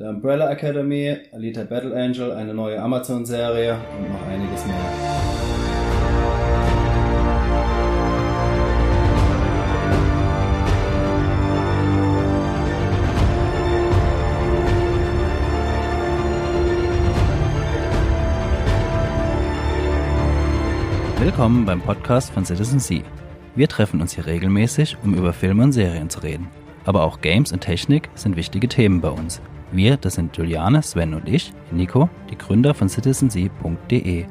der Umbrella Academy, Alita Battle Angel, eine neue Amazon-Serie und noch einiges mehr. Willkommen beim Podcast von Citizen Sea. Wir treffen uns hier regelmäßig, um über Filme und Serien zu reden. Aber auch Games und Technik sind wichtige Themen bei uns. Wir, das sind Juliane, Sven und ich, Nico, die Gründer von citizensea.de.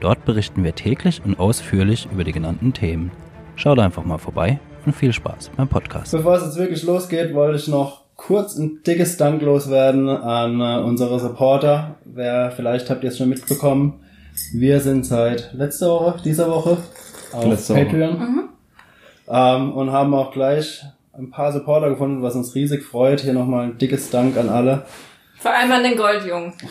Dort berichten wir täglich und ausführlich über die genannten Themen. Schaut einfach mal vorbei und viel Spaß beim Podcast. Bevor es jetzt wirklich losgeht, wollte ich noch kurz ein dickes Dank loswerden an äh, unsere Supporter. Wer, vielleicht habt ihr es schon mitbekommen, wir sind seit letzter Woche, dieser Woche auf Letzte Woche. Patreon ähm, und haben auch gleich ein paar Supporter gefunden, was uns riesig freut. Hier nochmal ein dickes Dank an alle. Vor allem an den Goldjungen.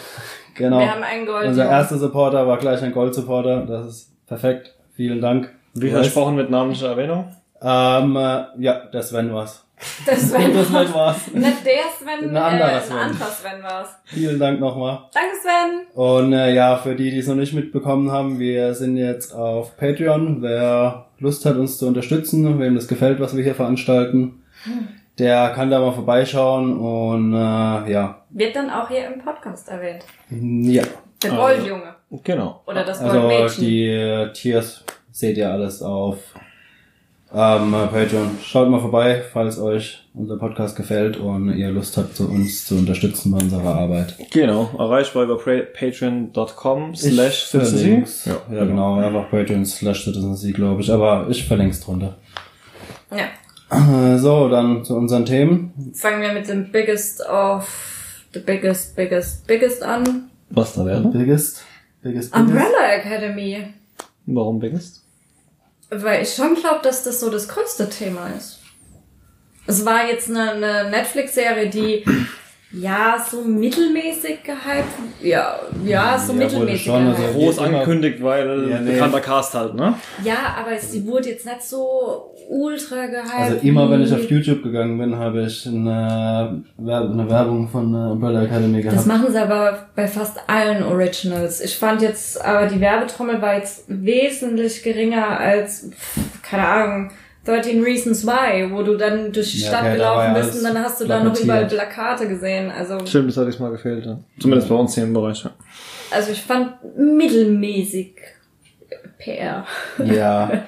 Genau. Wir haben einen Goldjungen. Unser erster Supporter war gleich ein Gold-Supporter. Das ist perfekt. Vielen Dank. Wie versprochen mit namentlicher Erwähnung? Ähm, äh, ja, der Sven war's. Das Sven Der Sven war's. Nicht der Sven, Ein äh, anderer ein Sven. anderer Sven war's. Vielen Dank nochmal. Danke Sven. Und äh, ja, für die, die es noch nicht mitbekommen haben, wir sind jetzt auf Patreon. Wer Lust hat, uns zu unterstützen, wem das gefällt, was wir hier veranstalten, der kann da mal vorbeischauen und äh, ja. Wird dann auch hier im Podcast erwähnt. Ja. Der Also- Goldjunge. Genau. Oder das Also Goldmädchen. die äh, Tiers seht ihr alles auf ähm, Patreon. Schaut mal vorbei, falls euch unser Podcast gefällt und ihr Lust habt, zu uns zu unterstützen bei unserer Arbeit. Genau. Erreichbar über patreon.com slash citizen. Ja, genau, einfach Patreon slash Citizen glaube ich, aber ich verlink's drunter. Ja. Äh, So, dann zu unseren Themen. Fangen wir mit dem Biggest of the Biggest, Biggest, Biggest an. Was da wäre? Biggest, biggest, biggest. Umbrella Academy. Warum biggest? Weil ich schon glaube, dass das so das größte Thema ist. Es war jetzt eine, eine Netflix-Serie, die ja so mittelmäßig gehypt, ja, ja, so Ja, mittelmäßig schon, also-. Groß angekündigt, weil Ja, nee. bekannter Cast halt, ne? Ja, aber sie wurde jetzt nicht so ultra gehypt. Also immer, wenn ich auf YouTube gegangen bin, habe ich eine, Werb- eine Werbung von Umbrella Academy gehabt. Das machen sie aber bei fast allen Originals. Ich fand jetzt, aber die Werbetrommel war jetzt wesentlich geringer als, pff, keine Ahnung, 13 Reasons Why, wo du dann durch die Ja, Stadt okay, da war gelaufen ja bist und dann hast du da noch überall Plakate gesehen. Also, Stimmt, das hatte ich mal gefehlt, ja. Zumindest bei uns hier im Bereich, ja. also ich fand mittelmäßig PR. ja,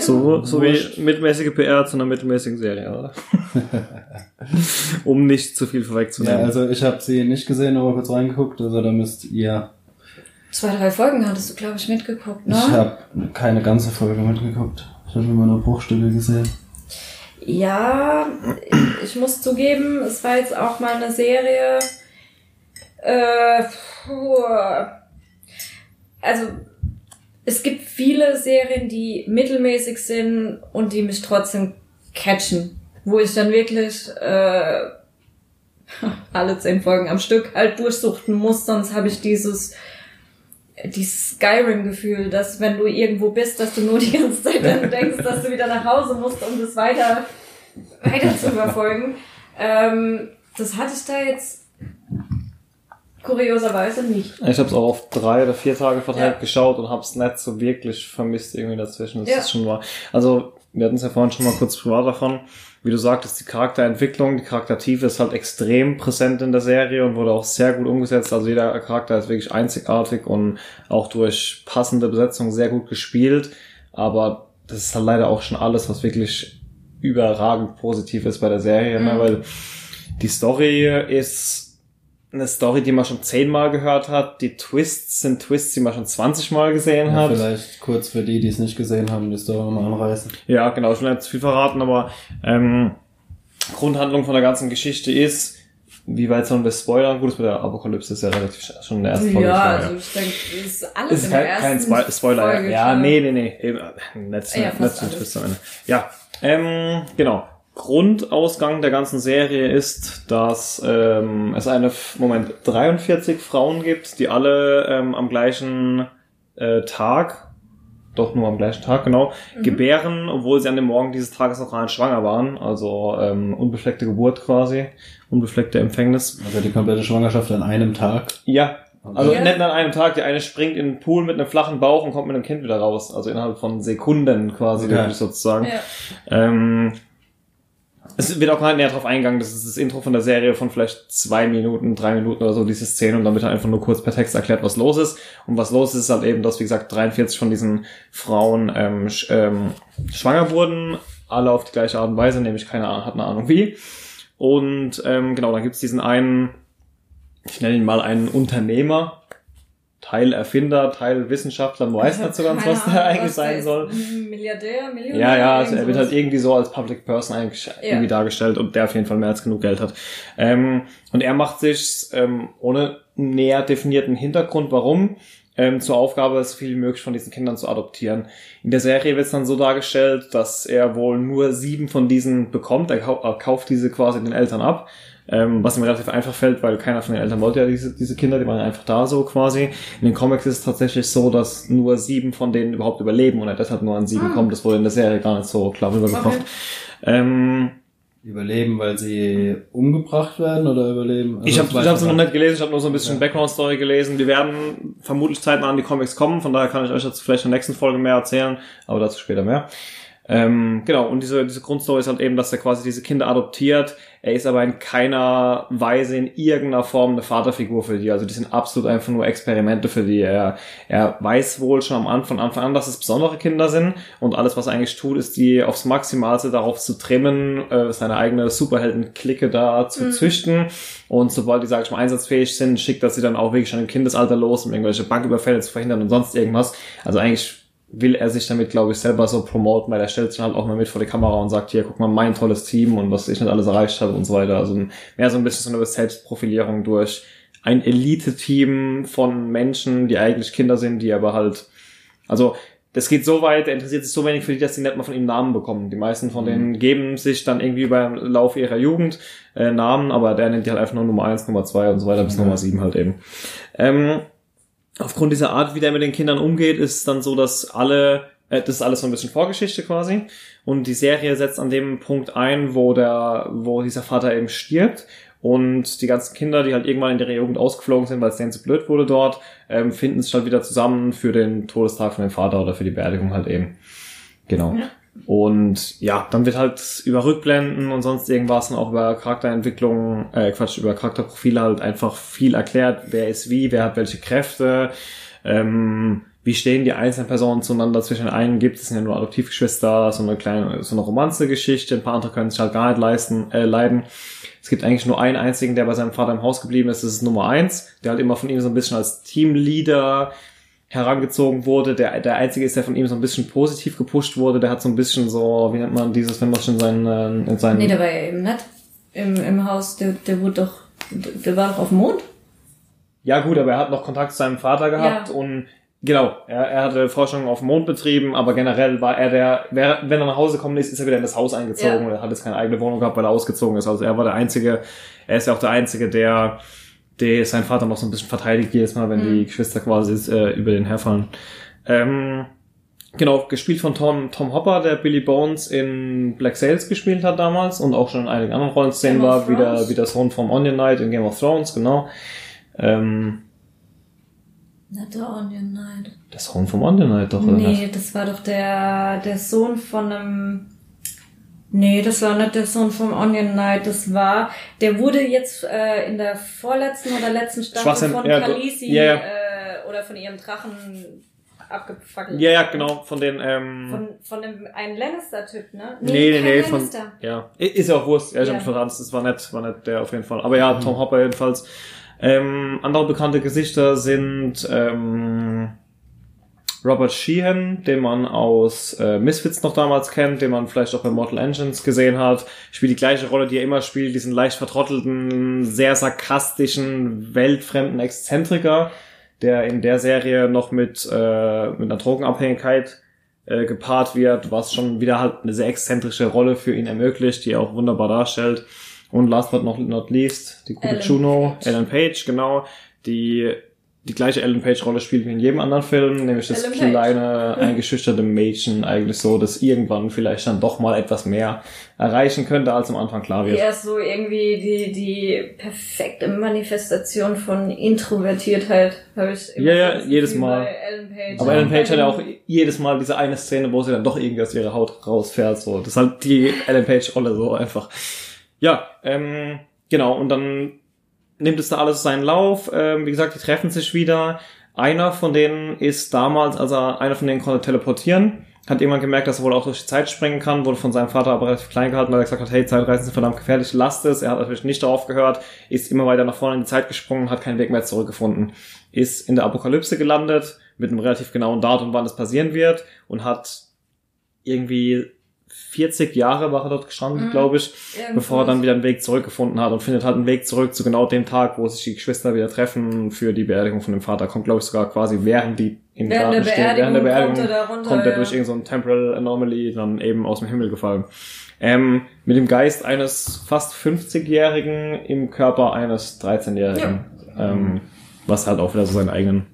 So, so wie mittelmäßige PR zu einer mittelmäßigen Serie, oder? um nicht zu viel ja, vorwegzunehmen. also ich habe sie nicht gesehen, aber kurz reingeguckt, also da müsst ihr... Zwei, drei Folgen hattest du, glaube ich, mitgeguckt, ne? Ich habe keine ganze Folge mitgeguckt. Ich habe immer nur Bruchstücke gesehen. Ja, ich muss zugeben, es war jetzt auch mal eine Serie. Äh, puh. also es gibt viele Serien, die mittelmäßig sind und die mich trotzdem catchen, wo ich dann wirklich äh, alle zehn Folgen am Stück halt durchsuchten muss, sonst habe ich dieses dieses Skyrim-Gefühl, dass wenn du irgendwo bist, dass du nur die ganze Zeit dann denkst, dass du wieder nach Hause musst, um das weiter, weiter zu verfolgen. Ähm, das hatte ich da jetzt kurioserweise nicht. Ich habe es auch auf drei oder vier Tage verteilt Ja. geschaut und habe es nicht so wirklich vermisst irgendwie dazwischen. Das Ja. ist schon wahr. Also wir hatten es ja vorhin schon mal kurz privat davon. Wie du sagtest, die Charakterentwicklung, die Charaktertiefe ist halt extrem präsent in der Serie und wurde auch sehr gut umgesetzt. Also jeder Charakter ist wirklich einzigartig und auch durch passende Besetzung sehr gut gespielt. Aber das ist halt leider auch schon alles, was wirklich überragend positiv ist bei der Serie, ne? Mhm. weil die Story ist eine Story, die man schon zehnmal gehört hat. Die Twists sind Twists, die man schon 20 Mal gesehen Ja, hat. vielleicht kurz für die, die es nicht gesehen haben, die Story mal anreißen. Ja, genau, ich will nicht zu viel verraten, aber ähm, Grundhandlung von der ganzen Geschichte ist, wie weit sollen wir spoilern? Gut, das mit der Apokalypse ist ja relativ sch- schon in der ersten Folge. ja, klar, also ich denke, das ist alles ist in kein, der kein ersten Spo Spoiler. Folge, ja, klar. nee, nee, nee. Eben, äh, nicht, Ja, nicht alles. Twist am Ende. Ja, ähm, genau. Grundausgang der ganzen Serie ist, dass ähm, es eine, Moment, 43 Frauen gibt, die alle ähm, am gleichen äh, Tag doch nur am gleichen Tag, genau, gebären, obwohl sie an dem Morgen dieses Tages noch nicht schwanger waren. Also ähm, unbefleckte Geburt quasi, unbefleckte Empfängnis. Also die komplette Schwangerschaft an einem Tag. Ja, also Ja. nicht an einem Tag. Die eine springt in den Pool mit einem flachen Bauch und kommt mit einem Kind wieder raus. Also innerhalb von Sekunden quasi, wirklich sozusagen. Ja. Ähm, es wird auch nicht näher drauf eingegangen. Das ist das Intro von der Serie von vielleicht zwei Minuten, drei Minuten oder so, diese Szene. Und wird halt einfach nur kurz per Text erklärt, was los ist. Und was los ist, ist halt eben, dass, wie gesagt, 43 von diesen Frauen ähm, sch ähm, schwanger wurden. Alle auf die gleiche Art und Weise, nämlich keine Ahnung, hat eine Ahnung wie. Und ähm, genau, dann gibt's diesen einen, ich nenne ihn mal einen Unternehmer, Teil Erfinder, Teil Wissenschaftler, man weiß nicht so ganz, was der eigentlich was sein soll. Milliardär, Millionär. Ja, ja, also er wird halt irgendwie so als Public Person eigentlich irgendwie dargestellt und der auf jeden Fall mehr als genug Geld hat. Ähm, und er macht sich ähm, ohne näher definierten Hintergrund, warum, ähm, zur Aufgabe, so viel wie möglich von diesen Kindern zu adoptieren. In der Serie wird es dann so dargestellt, dass er wohl nur sieben von diesen bekommt. Er, kau er kauft diese quasi den Eltern ab. Ähm, was ihm relativ einfach fällt, weil keiner von den Eltern wollte ja diese, diese Kinder, die waren einfach da so quasi. In den Comics ist es tatsächlich so, dass nur sieben von denen überhaupt überleben und er deshalb nur an sieben Ah. kommt. Das wurde in der Serie gar nicht so klar rübergebracht. Okay. Ähm, Überleben, weil sie umgebracht werden oder überleben? Also ich habe ich hab's noch nicht gelesen, ich habe nur so ein bisschen Ja. Background-Story gelesen. Wir werden vermutlich zeitnah an die Comics kommen, von daher kann ich euch jetzt vielleicht in der nächsten Folge mehr erzählen, aber dazu später mehr. Ähm, genau, und diese, diese Grundstory ist halt eben, dass er quasi diese Kinder adoptiert. Er ist aber in keiner Weise in irgendeiner Form eine Vaterfigur für die. Also die sind absolut einfach nur Experimente für die. Er, er weiß wohl schon am Anfang, von Anfang an, dass es besondere Kinder sind und alles, was er eigentlich tut, ist die aufs Maximalste darauf zu trimmen, äh, seine eigene Superhelden-Clique da zu Mhm. züchten. Und sobald die, sag ich mal, einsatzfähig sind, schickt er sie dann auch wirklich schon im Kindesalter los, um irgendwelche Banküberfälle zu verhindern und sonst irgendwas. Also eigentlich will er sich damit, glaube ich, selber so promoten, weil er stellt sich halt auch mal mit vor die Kamera und sagt, hier, guck mal, mein tolles Team und was ich nicht alles erreicht habe und so weiter. Also mehr so ein bisschen so eine Selbstprofilierung durch ein Elite-Team von Menschen, die eigentlich Kinder sind, die aber halt, also das geht so weit, er interessiert sich so wenig für die, dass sie nicht mal von ihm Namen bekommen. Die meisten von denen geben sich dann irgendwie beim Lauf ihrer Jugend äh, Namen, aber der nennt die halt einfach nur Nummer eins, Nummer zwei und so weiter bis Ja. Nummer sieben halt eben. Ähm, aufgrund dieser Art, wie der mit den Kindern umgeht, ist es dann so, dass alle, äh, das ist alles so ein bisschen Vorgeschichte quasi. Und die Serie setzt an dem Punkt ein, wo der, wo dieser Vater eben stirbt. Und die ganzen Kinder, die halt irgendwann in ihrer Jugend ausgeflogen sind, weil es denen zu blöd wurde dort, ähm, finden sich halt wieder zusammen für den Todestag von dem Vater oder für die Beerdigung halt eben. Genau. Ja. Und ja, dann wird halt über Rückblenden und sonst irgendwas und auch über Charakterentwicklung, äh, Quatsch, über Charakterprofile halt einfach viel erklärt, wer ist wie, wer hat welche Kräfte, ähm, wie stehen die einzelnen Personen zueinander. Zwischen einen gibt es sind ja nur Adoptivgeschwister, so eine kleine, so eine Romanze-Geschichte, ein paar andere können sich halt gar nicht leisten, äh, leiden. Es gibt eigentlich nur einen einzigen, der bei seinem Vater im Haus geblieben ist, das ist Nummer eins, der halt immer von ihm so ein bisschen als Teamleader herangezogen wurde. Der, der einzige ist, der von ihm so ein bisschen positiv gepusht wurde. Der hat so ein bisschen so, wie nennt man dieses, wenn man schon in seinen, äh, in seinen Nee, der war ja eben nicht im, im Haus. Der, der wurde doch, der war doch auf dem Mond. Ja gut, aber er hat noch Kontakt zu seinem Vater gehabt Ja. und genau, er, er hatte Forschung auf dem Mond betrieben, aber generell war er der, wer, wenn er nach Hause gekommen ist, ist er wieder in das Haus eingezogen Ja. und er hat jetzt keine eigene Wohnung gehabt, weil er ausgezogen ist. Also er war der Einzige, er ist ja auch der Einzige, der, der seinen Vater noch so ein bisschen verteidigt jedes Mal, wenn Mhm. die Geschwister quasi äh, über den herfallen. Ähm, Genau, gespielt von Tom, Tom Hopper, der Billy Bones in Black Sails gespielt hat damals und auch schon in einigen anderen Rollenszenen war, wie der, wie der Sohn vom Onion Knight in Game of Thrones, genau. Ähm, Not the Onion Knight. der Sohn vom Onion Knight doch, oder Nee, nicht? das war doch der, der Sohn von einem. Nee, das war nicht der Sohn vom Onion Knight. Das war, der wurde jetzt äh, in der vorletzten oder letzten Staffel von ja, Khaleesi ja, ja. Äh, oder von ihrem Drachen abgefackelt. Ja, ja, genau, von den, ähm, Von, von dem einen Lannister-Typ, ne? nee, nee, nee, von, Lannister. ja, I- ist ja auch Wurst, ja, ich Ja. hab verraten, das war nett, war nett, der auf jeden Fall. Aber ja, Tom Hopper jedenfalls. Ähm, andere bekannte Gesichter sind, ähm, Robert Sheehan, den man aus äh, Misfits noch damals kennt, den man vielleicht auch bei Mortal Engines gesehen hat, spielt die gleiche Rolle, die er immer spielt, diesen leicht vertrottelten, sehr sarkastischen, weltfremden Exzentriker, der in der Serie noch mit, äh, mit einer Drogenabhängigkeit äh, gepaart wird, was schon wieder halt eine sehr exzentrische Rolle für ihn ermöglicht, die er auch wunderbar darstellt. Und last but not, least, die gute Ellen Juno, Page. Ellen Page, genau, die die gleiche Ellen Page Rolle spielt wie in jedem anderen Film, nämlich das Ellen Page. kleine, eingeschüchterte Mädchen eigentlich so, dass irgendwann vielleicht dann doch mal etwas mehr erreichen könnte, als am Anfang klar Die wird. ist so irgendwie die, die perfekte Manifestation von Introvertiertheit, habe ich Ja, ja, das jedes Mal. Ellen Page. Aber Ellen Page hat ja auch jedes Mal diese eine Szene, wo sie dann doch irgendwie aus ihrer Haut rausfährt, so. Das ist halt die Ellen Page Rolle so einfach. Ja, ähm, genau, und dann nimmt es da alles seinen Lauf. Ähm, wie gesagt, die treffen sich wieder. Einer von denen ist damals, also einer von denen konnte teleportieren, hat irgendwann gemerkt, dass er wohl auch durch die Zeit springen kann, wurde von seinem Vater aber relativ klein gehalten, weil er gesagt hat, hey, Zeitreisen sind verdammt gefährlich, lasst es. Er hat natürlich nicht darauf gehört, ist immer weiter nach vorne in die Zeit gesprungen, hat keinen Weg mehr zurückgefunden. Ist in der Apokalypse gelandet, mit einem relativ genauen Datum, wann das passieren wird, und hat irgendwie 40 Jahre war er dort gestrandet, Mhm. glaube ich, Irgendwas. bevor er dann wieder einen Weg zurückgefunden hat und findet halt einen Weg zurück zu genau dem Tag, wo sich die Geschwister wieder treffen für die Beerdigung von dem Vater. Kommt, glaube ich, sogar quasi während die im Während der Garten stehen. Während der Beerdigung kommt er runter, kommt er ja. durch irgendein so ein Temporal Anomaly dann eben aus dem Himmel gefallen. Ähm, mit dem Geist eines fast 50-Jährigen im Körper eines 13-Jährigen. Ähm, was halt auch wieder so seine eigenen,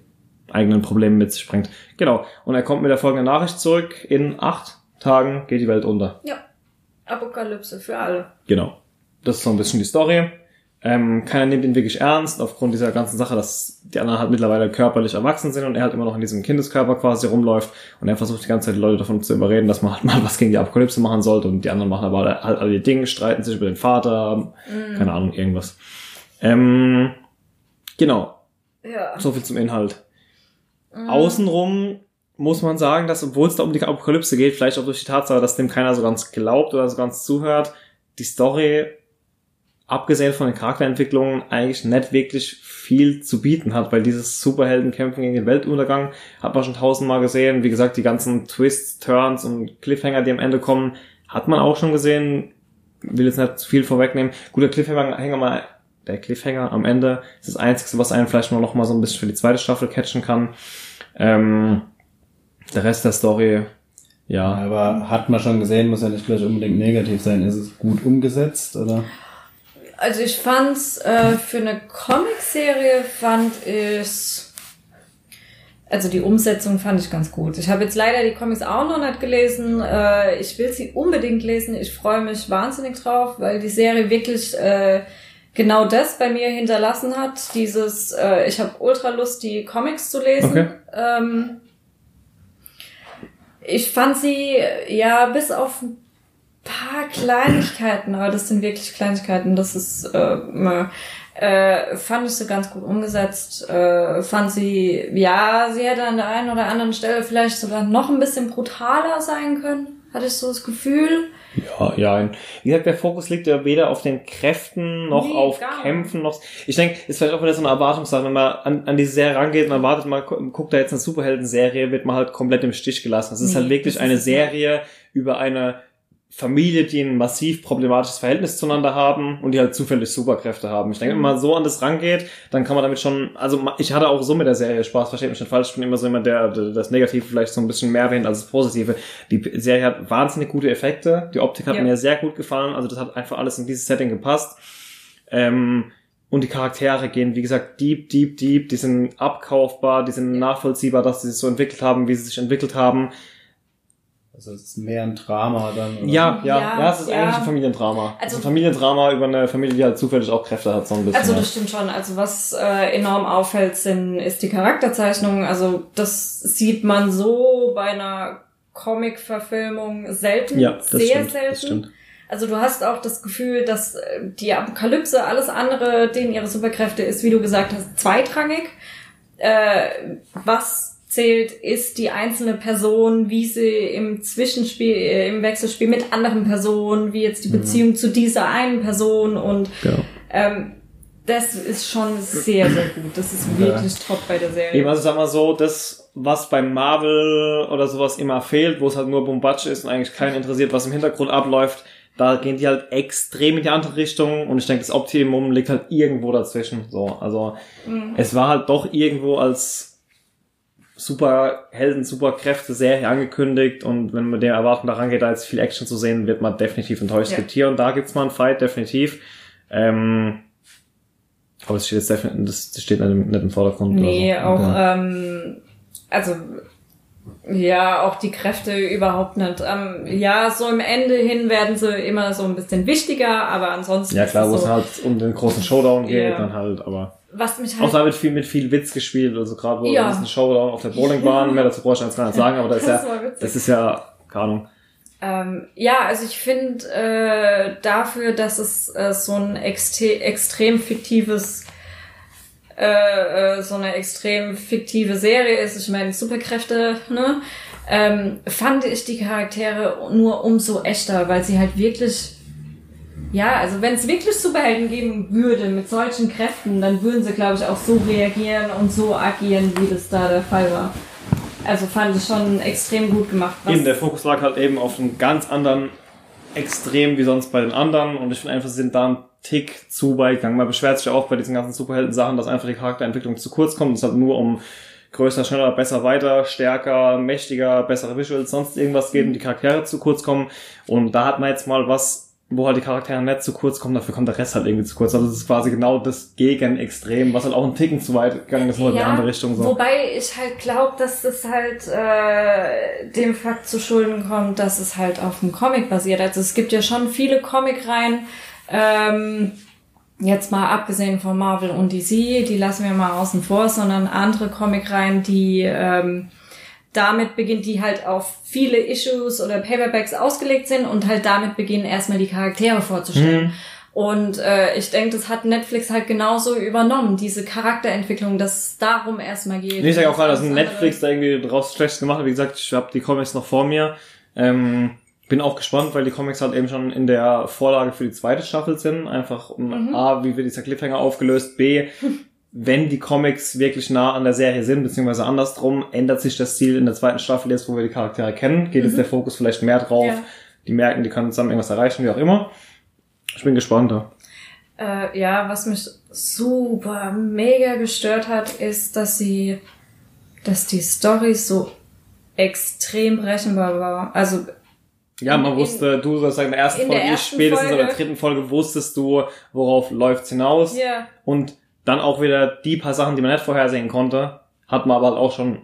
eigenen Probleme mit sich bringt. Genau. Und er kommt mit der folgenden Nachricht zurück. In acht Tagen geht die Welt unter. Ja. Apokalypse für alle. Genau. Das ist so ein bisschen die Story. Ähm, keiner nimmt ihn wirklich ernst, aufgrund dieser ganzen Sache, dass die anderen halt mittlerweile körperlich erwachsen sind und er halt immer noch in diesem Kindeskörper quasi rumläuft und er versucht die ganze Zeit die Leute davon zu überreden, dass man halt mal was gegen die Apokalypse machen sollte und die anderen machen aber halt alle ihr Ding, streiten sich über den Vater, keine Ahnung, irgendwas. Ähm, genau, Ja. so viel zum Inhalt. Außenrum muss man sagen, dass obwohl es da um die Apokalypse geht, vielleicht auch durch die Tatsache, dass dem keiner so ganz glaubt oder so ganz zuhört, die Story, abgesehen von den Charakterentwicklungen, eigentlich nicht wirklich viel zu bieten hat, weil dieses Superheldenkämpfen gegen den Weltuntergang hat man schon tausendmal gesehen. Wie gesagt, die ganzen Twists, Turns und Cliffhanger, die am Ende kommen, hat man auch schon gesehen. Will jetzt nicht zu viel vorwegnehmen. Guter Cliffhanger mal der Cliffhanger am Ende ist das Einzige, was einen vielleicht nur noch mal so ein bisschen für die zweite Staffel catchen kann. Ähm, der Rest der Story, ja. Aber hat man schon gesehen, muss ja nicht gleich unbedingt negativ sein. Ist es gut umgesetzt oder? Also ich fand's äh, für eine Comicserie fand ich also die Umsetzung fand ich ganz gut. Ich habe jetzt leider die Comics auch noch nicht gelesen. Äh, ich will sie unbedingt lesen. Ich freue mich wahnsinnig drauf, weil die Serie wirklich äh, genau das bei mir hinterlassen hat. Dieses, äh, ich habe ultra Lust, die Comics zu lesen. Okay. Ähm, ich fand sie ja bis auf ein paar Kleinigkeiten, aber das sind wirklich Kleinigkeiten. Das ist äh, äh, fand ich sie ganz gut umgesetzt. Äh, fand sie, ja, sie hätte an der einen oder anderen Stelle vielleicht sogar noch ein bisschen brutaler sein können. Hatte ich so das Gefühl. Ja, ja. Wie gesagt, der Fokus liegt ja weder auf den Kräften noch Nee, auf. Kämpfen noch. Ich denke, ist vielleicht auch wieder so eine Erwartungssache, wenn man an, an diese Serie rangeht und erwartet, man gu- guckt da jetzt eine Superhelden-Serie, wird man halt komplett im Stich gelassen. Es ist Nee, halt wirklich eine Serie über eine Familie, die ein massiv problematisches Verhältnis zueinander haben und die halt zufällig Superkräfte haben. Ich denke, wenn man so an das rangeht, dann kann man damit schon, also ich hatte auch so mit der Serie Spaß, versteht mich nicht falsch, ich bin immer so jemand, der der das Negative vielleicht so ein bisschen mehr erwähnt als das Positive. Die Serie hat wahnsinnig gute Effekte, die Optik hat Ja. mir sehr gut gefallen, also das hat einfach alles in dieses Setting gepasst. Ähm, und die Charaktere gehen, wie gesagt, deep, deep, deep, die sind abkaufbar, die sind nachvollziehbar, dass sie sich so entwickelt haben, wie sie sich entwickelt haben. Also es ist mehr ein Drama dann. Oder? Ja, ja, Ja, ja, es ist ja. eigentlich ein Familiendrama. Also Also- ein Familiendrama über eine Familie, die halt zufällig auch Kräfte hat, so ein bisschen. Also ja. das stimmt schon. Also was äh, enorm auffällt, sind, ist die Charakterzeichnung. Also das sieht man so bei einer Comic-Verfilmung selten, ja, das sehr stimmt, selten. das stimmt. Also du hast auch das Gefühl, dass äh, die Apokalypse, alles andere, denen ihre Superkräfte ist, wie du gesagt hast, zweitrangig. Äh, was zählt, ist die einzelne Person, wie sie im Zwischenspiel, äh, im Wechselspiel mit anderen Personen, wie jetzt die Beziehung zu dieser einen Person und Genau. ähm, das ist schon sehr, sehr gut. Das ist wirklich top bei der Serie. Eben, also sag mal so, das, was bei Marvel oder sowas immer fehlt, wo es halt nur Bombatsch ist und eigentlich keinen interessiert, was im Hintergrund abläuft, da gehen die halt extrem in die andere Richtung und ich denke, das Optimum liegt halt irgendwo dazwischen. So, also es war halt doch irgendwo als Superhelden, Superkräfte Serie angekündigt und wenn man dem erwarten daran geht, da jetzt viel Action zu sehen, wird man definitiv enttäuscht. Es Ja. gibt hier und da gibt's mal einen Fight, definitiv. Ähm, Aber das steht jetzt definitiv, das steht nicht im, nicht im Vordergrund. Nee, so. auch, Okay. ähm, also, ja, auch die Kräfte überhaupt nicht. Ähm, ja, so im Ende hin werden sie immer so ein bisschen wichtiger, aber ansonsten Ja klar, es wo es so, halt um den großen Showdown geht, Ja. dann halt, aber. Was mich Auch halt, da wird viel mit viel Witz gespielt, also gerade wo Ja. das ist ein Showdown auf der Bowlingbahn, mehr dazu brauche ich jetzt gar nicht sagen, aber das ist Das ja, war witzig. das ist ja, keine Ahnung. ähm, ja, also ich finde äh, dafür, dass es äh, so ein extre extrem fiktives äh, äh, so eine extrem fiktive Serie ist, ich meine Superkräfte, ne? Ähm, fand ich die Charaktere nur umso echter, weil sie halt wirklich, ja, also wenn es wirklich Superhelden geben würde mit solchen Kräften, dann würden sie, glaube ich, auch so reagieren und so agieren, wie das da der Fall war. Also fand ich schon extrem gut gemacht. was- Eben, der Fokus lag halt eben auf einem ganz anderen Extrem wie sonst bei den anderen und ich finde einfach, sie sind da ein Tick zu weit gegangen. Man beschwert sich ja auch bei diesen ganzen Superhelden-Sachen, dass einfach die Charakterentwicklung zu kurz kommt. Es hat nur um größer, schneller, besser, weiter, stärker, mächtiger, bessere Visuals, sonst irgendwas geht und die Charaktere zu kurz kommen. Und da hat man jetzt mal was, wo halt die Charaktere nicht zu kurz kommen, dafür kommt der Rest halt irgendwie zu kurz. Also das ist quasi genau das Gegenextrem, was halt auch ein Ticken zu weit gegangen ist, nur in die andere Richtung so. Wobei ich halt glaube, dass das halt äh, dem Fakt zu Schulden kommt, dass es halt auf dem Comic basiert. Also es gibt ja schon viele Comicreihen, ähm, jetzt mal abgesehen von Marvel und DC, die lassen wir mal außen vor, sondern andere Comicreihen, die ähm, damit beginnt, die halt auf viele Issues oder Paperbacks ausgelegt sind und halt damit beginnen erstmal die Charaktere vorzustellen. Und äh, ich denke, das hat Netflix halt genauso übernommen, diese Charakterentwicklung, dass es darum erstmal geht. Nee, ich sage auch gerade, dass Netflix da irgendwie draus Schlechtes gemacht hat. Wie gesagt, ich habe die Comics noch vor mir. Ähm, bin auch gespannt, weil die Comics halt eben schon in der Vorlage für die zweite Staffel sind. Einfach um Mhm. A, wie wird dieser Cliffhanger aufgelöst, B, wenn die Comics wirklich nah an der Serie sind, beziehungsweise andersrum, ändert sich das Ziel in der zweiten Staffel jetzt, wo wir die Charaktere kennen. Geht jetzt der Fokus vielleicht mehr drauf. Mhm. Ja. Die merken, die können zusammen irgendwas erreichen, wie auch immer. Ich bin gespannt. Ja. Äh, ja, was mich super mega gestört hat, ist, dass sie, dass die Story so extrem berechenbar war. Also Ja, man In- wusste, du sollst sagen, in der ersten in der Folge, ich ersten spätestens in der Folge- dritten Folge wusstest du, worauf läuft's hinaus. ja, Und dann auch wieder die paar Sachen, die man nicht vorhersehen konnte, hat man aber halt auch schon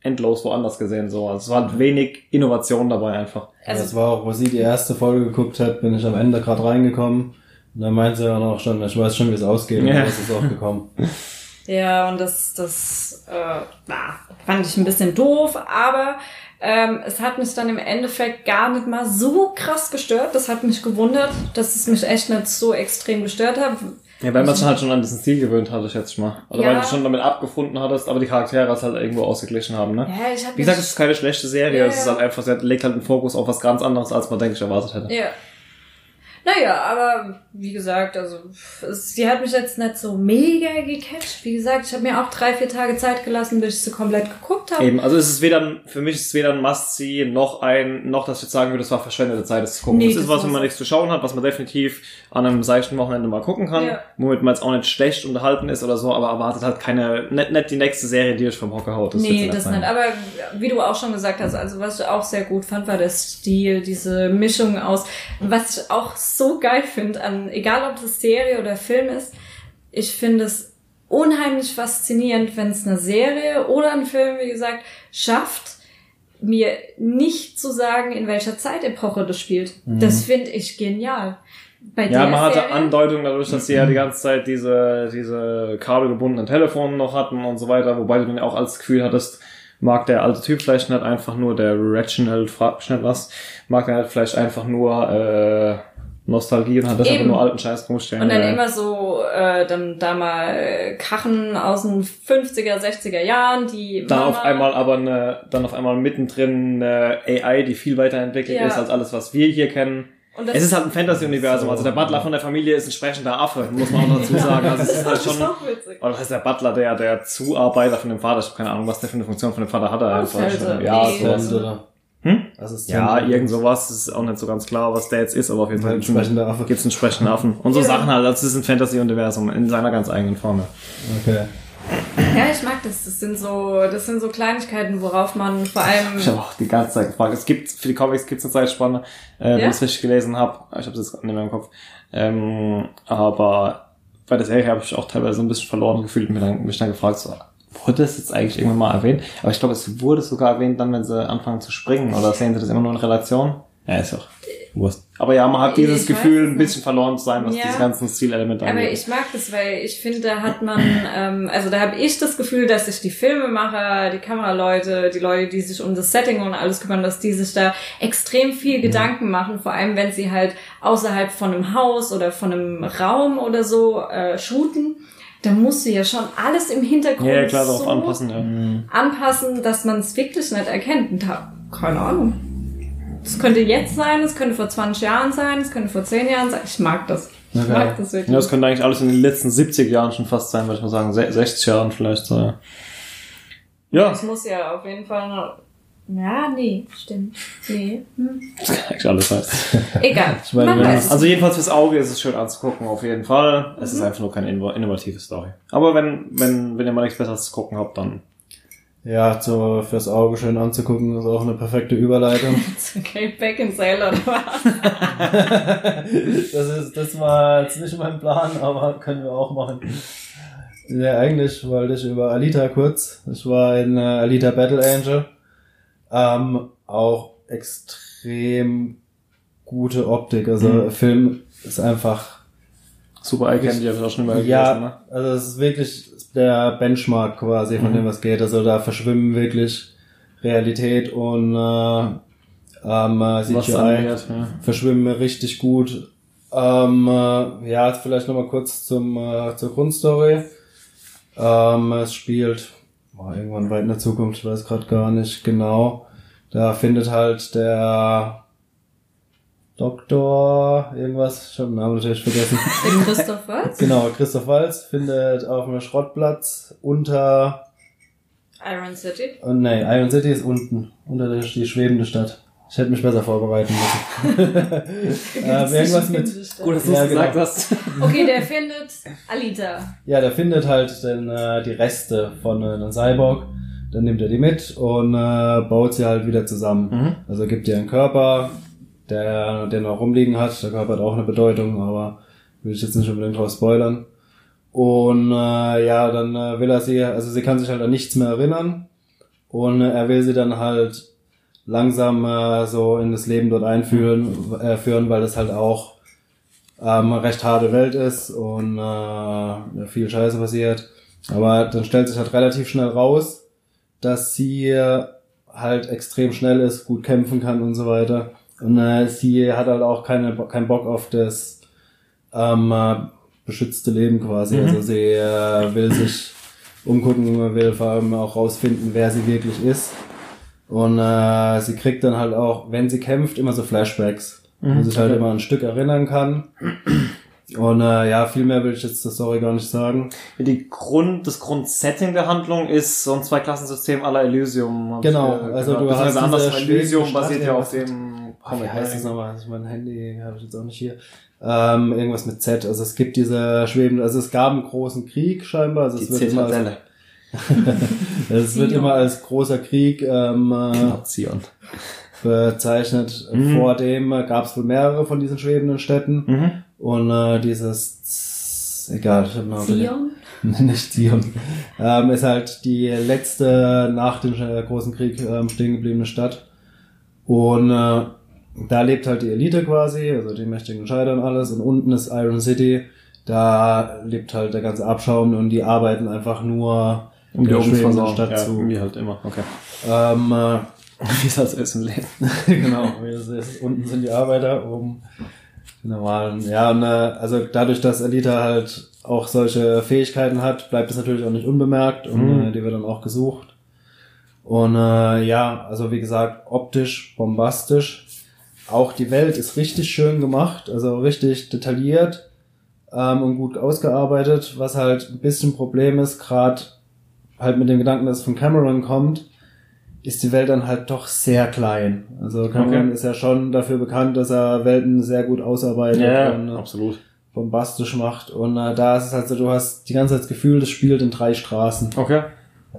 endlos woanders gesehen. So. Also es war halt wenig Innovation dabei einfach. Also, das also war auch, wo sie die erste Folge geguckt hat, bin ich am Ende gerade reingekommen. Und dann meinte sie dann auch schon, ich weiß schon, wie es ausgeht. Und Ja. so ist es auch gekommen. ja, und das, das äh, na, fand ich ein bisschen doof, aber ähm, es hat mich dann im Endeffekt gar nicht mal so krass gestört. Das hat mich gewundert, dass es mich echt nicht so extrem gestört hat. Ja, weil man sich halt schon an diesen Stil gewöhnt hatte, schätze ich mal. Oder Ja. weil du schon damit abgefunden hattest, aber die Charaktere es halt irgendwo ausgeglichen haben, ne? Ja, ich hab Wie gesagt, es ist keine schlechte Serie, Ja, es ist halt einfach, sie legt halt einen Fokus auf was ganz anderes, als man, denke ich, erwartet hätte. Ja. Naja, aber wie gesagt, also es, sie hat mich jetzt nicht so mega gecatcht. Wie gesagt, ich habe mir auch drei, vier Tage Zeit gelassen, bis ich sie komplett geguckt habe. Eben, also es ist weder, für mich ist es weder ein Must-See, noch ein, noch, dass ich jetzt sagen würde, es war verschwendete Zeit, das zu gucken. Nee, das ist das was, wenn man nichts zu schauen hat, was man definitiv an einem seichten Wochenende mal gucken kann, Ja. womit man jetzt auch nicht schlecht unterhalten ist oder so, aber erwartet halt keine, nicht, nicht die nächste Serie, die euch vom Hocker haut. wird's nee, das sein. nicht. Aber wie du auch schon gesagt hast, also was ich auch sehr gut fand, war der Stil, diese Mischung aus. Was ich auch so geil finde, an egal ob das Serie oder Film ist, ich finde es unheimlich faszinierend, wenn es eine Serie oder ein Film, wie gesagt, schafft, mir nicht zu sagen, in welcher Zeitepoche das spielt. Das finde ich genial. Bei Ja, man hatte Serie, Andeutungen dadurch, dass sie ja die ganze Zeit diese, diese kabelgebundenen Telefone noch hatten und so weiter, wobei du dann auch als Gefühl hattest, mag der alte Typ vielleicht nicht einfach nur, der Reginald, frag mich nicht was, mag der halt vielleicht einfach nur äh, Nostalgie und hat das Eben. einfach nur alten Scheiß rumstellen. Und dann ja. immer so, äh, dann da mal äh, Kachen aus den 50er, 60er Jahren, die dann Mama, auf einmal aber eine, dann auf einmal mittendrin eine AI, die viel weiterentwickelt Ja. ist als alles, was wir hier kennen. Und das Es ist halt ein Fantasy-Universum, So. also der Butler von der Familie ist ein sprechender Affe, muss man auch dazu sagen. Also es ist halt das ist schon, auch witzig. oder was heißt der Butler, der, der Zuarbeiter von dem Vater, ich habe keine Ahnung, was der für eine Funktion von dem Vater hatte. einfach. Haushälter, Ja, nee. Hm? Assistent. Ja, irgend sowas, ist auch nicht so ganz klar, was der jetzt ist, aber auf jeden Fall Ein entsprechender Affe. gibt's einen sprechenden Affen. Und so Ja. Sachen halt, also es ist ein Fantasy-Universum in seiner ganz eigenen Form. ja. Okay. Ja, ich mag das. Das sind so, das sind so Kleinigkeiten, worauf man vor allem. Ich habe auch die ganze Zeit gefragt. Es gibt, für die Comics gibt's eine Zeitspanne, äh, wenn Ja? ich es richtig gelesen habe. Ich habe es jetzt nicht mehr im Kopf. Ähm, aber bei der Serie habe ich auch teilweise so ein bisschen verloren gefühlt und mich dann, mich dann gefragt, so, wurde das jetzt eigentlich irgendwann mal erwähnt? Aber ich glaube, es wurde sogar erwähnt dann, wenn sie anfangen zu springen oder sehen sie das immer nur in Relation? Ja, ist auch Wurst. Aber ja, man hat dieses Ich Gefühl, ein es bisschen verloren zu sein, was Ja. diese ganzen Stilelemente Aber angeht. ich mag das, weil ich finde, da hat man, ähm, also da habe ich das Gefühl, dass sich die Filmemacher, die Kameraleute, die Leute, die sich um das Setting und alles kümmern, dass die sich da extrem viel Gedanken machen, vor allem wenn sie halt außerhalb von einem Haus oder von einem Raum oder so äh, shooten. Da musst du ja schon alles im Hintergrund ja, ja, klar, darauf so anpassen, ja. anpassen, dass man es wirklich nicht erkennt. Und da, keine Ahnung. Es könnte jetzt sein, es könnte vor 20 Jahren sein, es könnte vor 10 Jahren sein. Ich mag das. Ich Okay. mag das wirklich. Ja, das könnte eigentlich alles in den letzten 70 Jahren schon fast sein, würde ich mal sagen. Se 60 Jahren vielleicht so. ja. Ja, Es muss ja auf jeden Fall noch. Ja, nee, stimmt. Nee. Hm. das kann eigentlich alles sein. Egal. Ich meine, Man weiß. es- Also jedenfalls fürs Auge ist es schön anzugucken, auf jeden Fall. Es ist einfach nur keine inno- innovative Story. Aber wenn, wenn, wenn ihr mal nichts Besseres zu gucken habt, dann Ja, so fürs Auge schön anzugucken, ist auch eine perfekte Überleitung. Okay, Back in Sailor oder was? das ist, das war jetzt nicht mein Plan, aber können wir auch machen. Ja, eigentlich wollte ich über Alita kurz. Ich war in äh, Alita Battle Angel. Ähm, auch extrem gute Optik. Also Mhm. Film ist einfach super Candy habe ich auch schon mal ja, ne? also es ist wirklich der Benchmark quasi von Mhm. dem, was geht. Also da verschwimmen wirklich Realität und äh, ähm, äh, CGI animiert, ja. verschwimmen richtig gut. Ähm, äh, ja, jetzt vielleicht nochmal kurz zum, äh, zur Grundstory. Ähm, es spielt boah, irgendwann weit in der Zukunft, ich weiß gerade gar nicht genau. Da findet halt der Doktor irgendwas, ich habe den Namen natürlich vergessen. Christoph was? Genau, Christoph Walz findet auf einem Schrottplatz unter, Iron City. oh nee, Iron City ist unten, unter der die schwebende Stadt. Ich hätte mich besser vorbereiten müssen. ähm, irgendwas mit, Gut, dass du Ja, es gesagt genau. hast. Okay, der findet Alita. ja, der findet halt dann äh, die Reste von äh, einem Cyborg, dann nimmt er die mit und äh, baut sie halt wieder zusammen. Mhm. Also gibt ihr einen Körper, der, der noch rumliegen hat. Der Körper hat auch eine Bedeutung, aber will ich jetzt nicht unbedingt drauf spoilern. Und äh, ja, dann äh, will er sie, also sie kann sich halt an nichts mehr erinnern. Und äh, er will sie dann halt langsam äh, so in das Leben dort einführen, äh, führen, weil das halt auch ähm, eine recht harte Welt ist und äh, viel Scheiße passiert. Aber dann stellt sich halt relativ schnell raus, dass sie halt extrem schnell ist, gut kämpfen kann und so weiter. Und äh, sie hat halt auch keine, keinen Bock auf das ähm, äh, beschützte Leben quasi. Mhm. Also sie äh, will sich umgucken, will vor allem auch rausfinden, wer sie wirklich ist. Und äh, sie kriegt dann halt auch, wenn sie kämpft, immer so Flashbacks, wo Mhm, sie sich halt okay. immer an ein Stück erinnern kann. Und äh, ja, viel mehr will ich jetzt zur Story gar nicht sagen. Die Grund, das Grundsetting der Handlung ist so ein Zweiklassensystem aller Elysium. hab ich Genau, gehört. also du hast anders, Elysium schwebende basiert Stadt, ja auf dem Ach, wie heißt das nochmal? Also mein Handy habe ich jetzt auch nicht hier. Ähm, irgendwas mit Z. Also es gibt diese schwebende, also es gab einen großen Krieg scheinbar. Also Die es wird, immer. Es wird immer als großer Krieg ähm, äh, Zion. bezeichnet. Mhm. Vor dem äh, gab es wohl mehrere von diesen schwebenden Städten. Mhm. Und äh, dieses Z- egal, ich hab noch Zion? nicht Zion. Ähm, ist halt die letzte nach dem äh, großen Krieg ähm, stehen gebliebene Stadt. Und äh, da lebt halt die Elite quasi, also die mächtigen Entscheider und alles. Und unten ist Iron City. Da lebt halt der ganze Abschaum und die arbeiten einfach nur Um die der schwebenden Umversorgung. Stadt Ja, zu. wie halt immer. Okay. Ähm, äh, Wie es ist im Leben. genau, wie es ist. unten sind die Arbeiter, oben die normalen. Ja, und äh, also dadurch, dass Elita halt auch solche Fähigkeiten hat, bleibt es natürlich auch nicht unbemerkt und Mhm. äh, die wird dann auch gesucht. Und äh, ja, also wie gesagt, optisch bombastisch. Auch die Welt ist richtig schön gemacht, also richtig detailliert ähm, und gut ausgearbeitet, was halt ein bisschen Problem ist, gerade halt mit dem Gedanken, dass es von Cameron kommt, ist die Welt dann halt doch sehr klein. Also Cameron Okay. ist ja schon dafür bekannt, dass er Welten sehr gut ausarbeitet und äh, absolut. bombastisch macht. Und äh, da ist es halt so, du hast die ganze Zeit das Gefühl, das spielt in drei Straßen. Okay.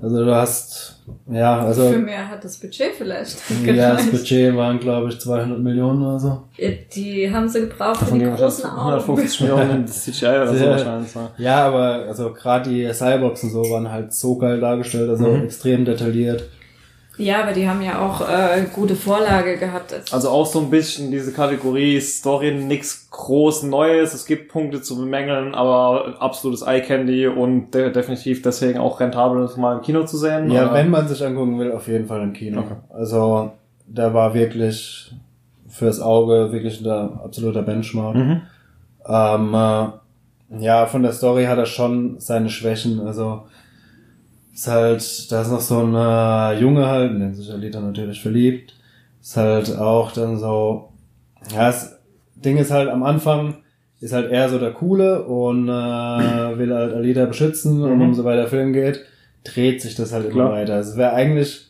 Also du hast, ja, also Für mehr hat das Budget vielleicht. ja, das. Budget waren glaube ich 200 Millionen oder so. Die haben sie gebraucht für Davon die gehen großen Augen. 150 Millionen in CGI oder so Sehr. wahrscheinlich. Ja. Ja, aber also gerade die Cyborgs und so waren halt so geil dargestellt, also Mhm. extrem detailliert. Ja, aber die haben ja auch äh, gute Vorlage gehabt. Also auch so ein bisschen diese Kategorie Story, nichts groß Neues. Es gibt Punkte zu bemängeln, aber absolutes Eye Candy und de definitiv deswegen auch rentabel, das mal im Kino zu sehen. Ja, oder? wenn man sich angucken will, auf jeden Fall im Kino. Okay. Also der war wirklich fürs Auge wirklich ein absoluter Benchmark. Mhm. Ähm, äh, ja, von der Story hat er schon seine Schwächen. Also ist halt, da ist noch so ein äh, Junge halt, in den sich Alita natürlich verliebt. Ist halt auch dann so, ja, das Ding ist halt am Anfang ist halt eher so der Coole und äh, will halt Alita beschützen und Mhm. umso weiter der Film geht, dreht sich das halt immer weiter. Also es wäre eigentlich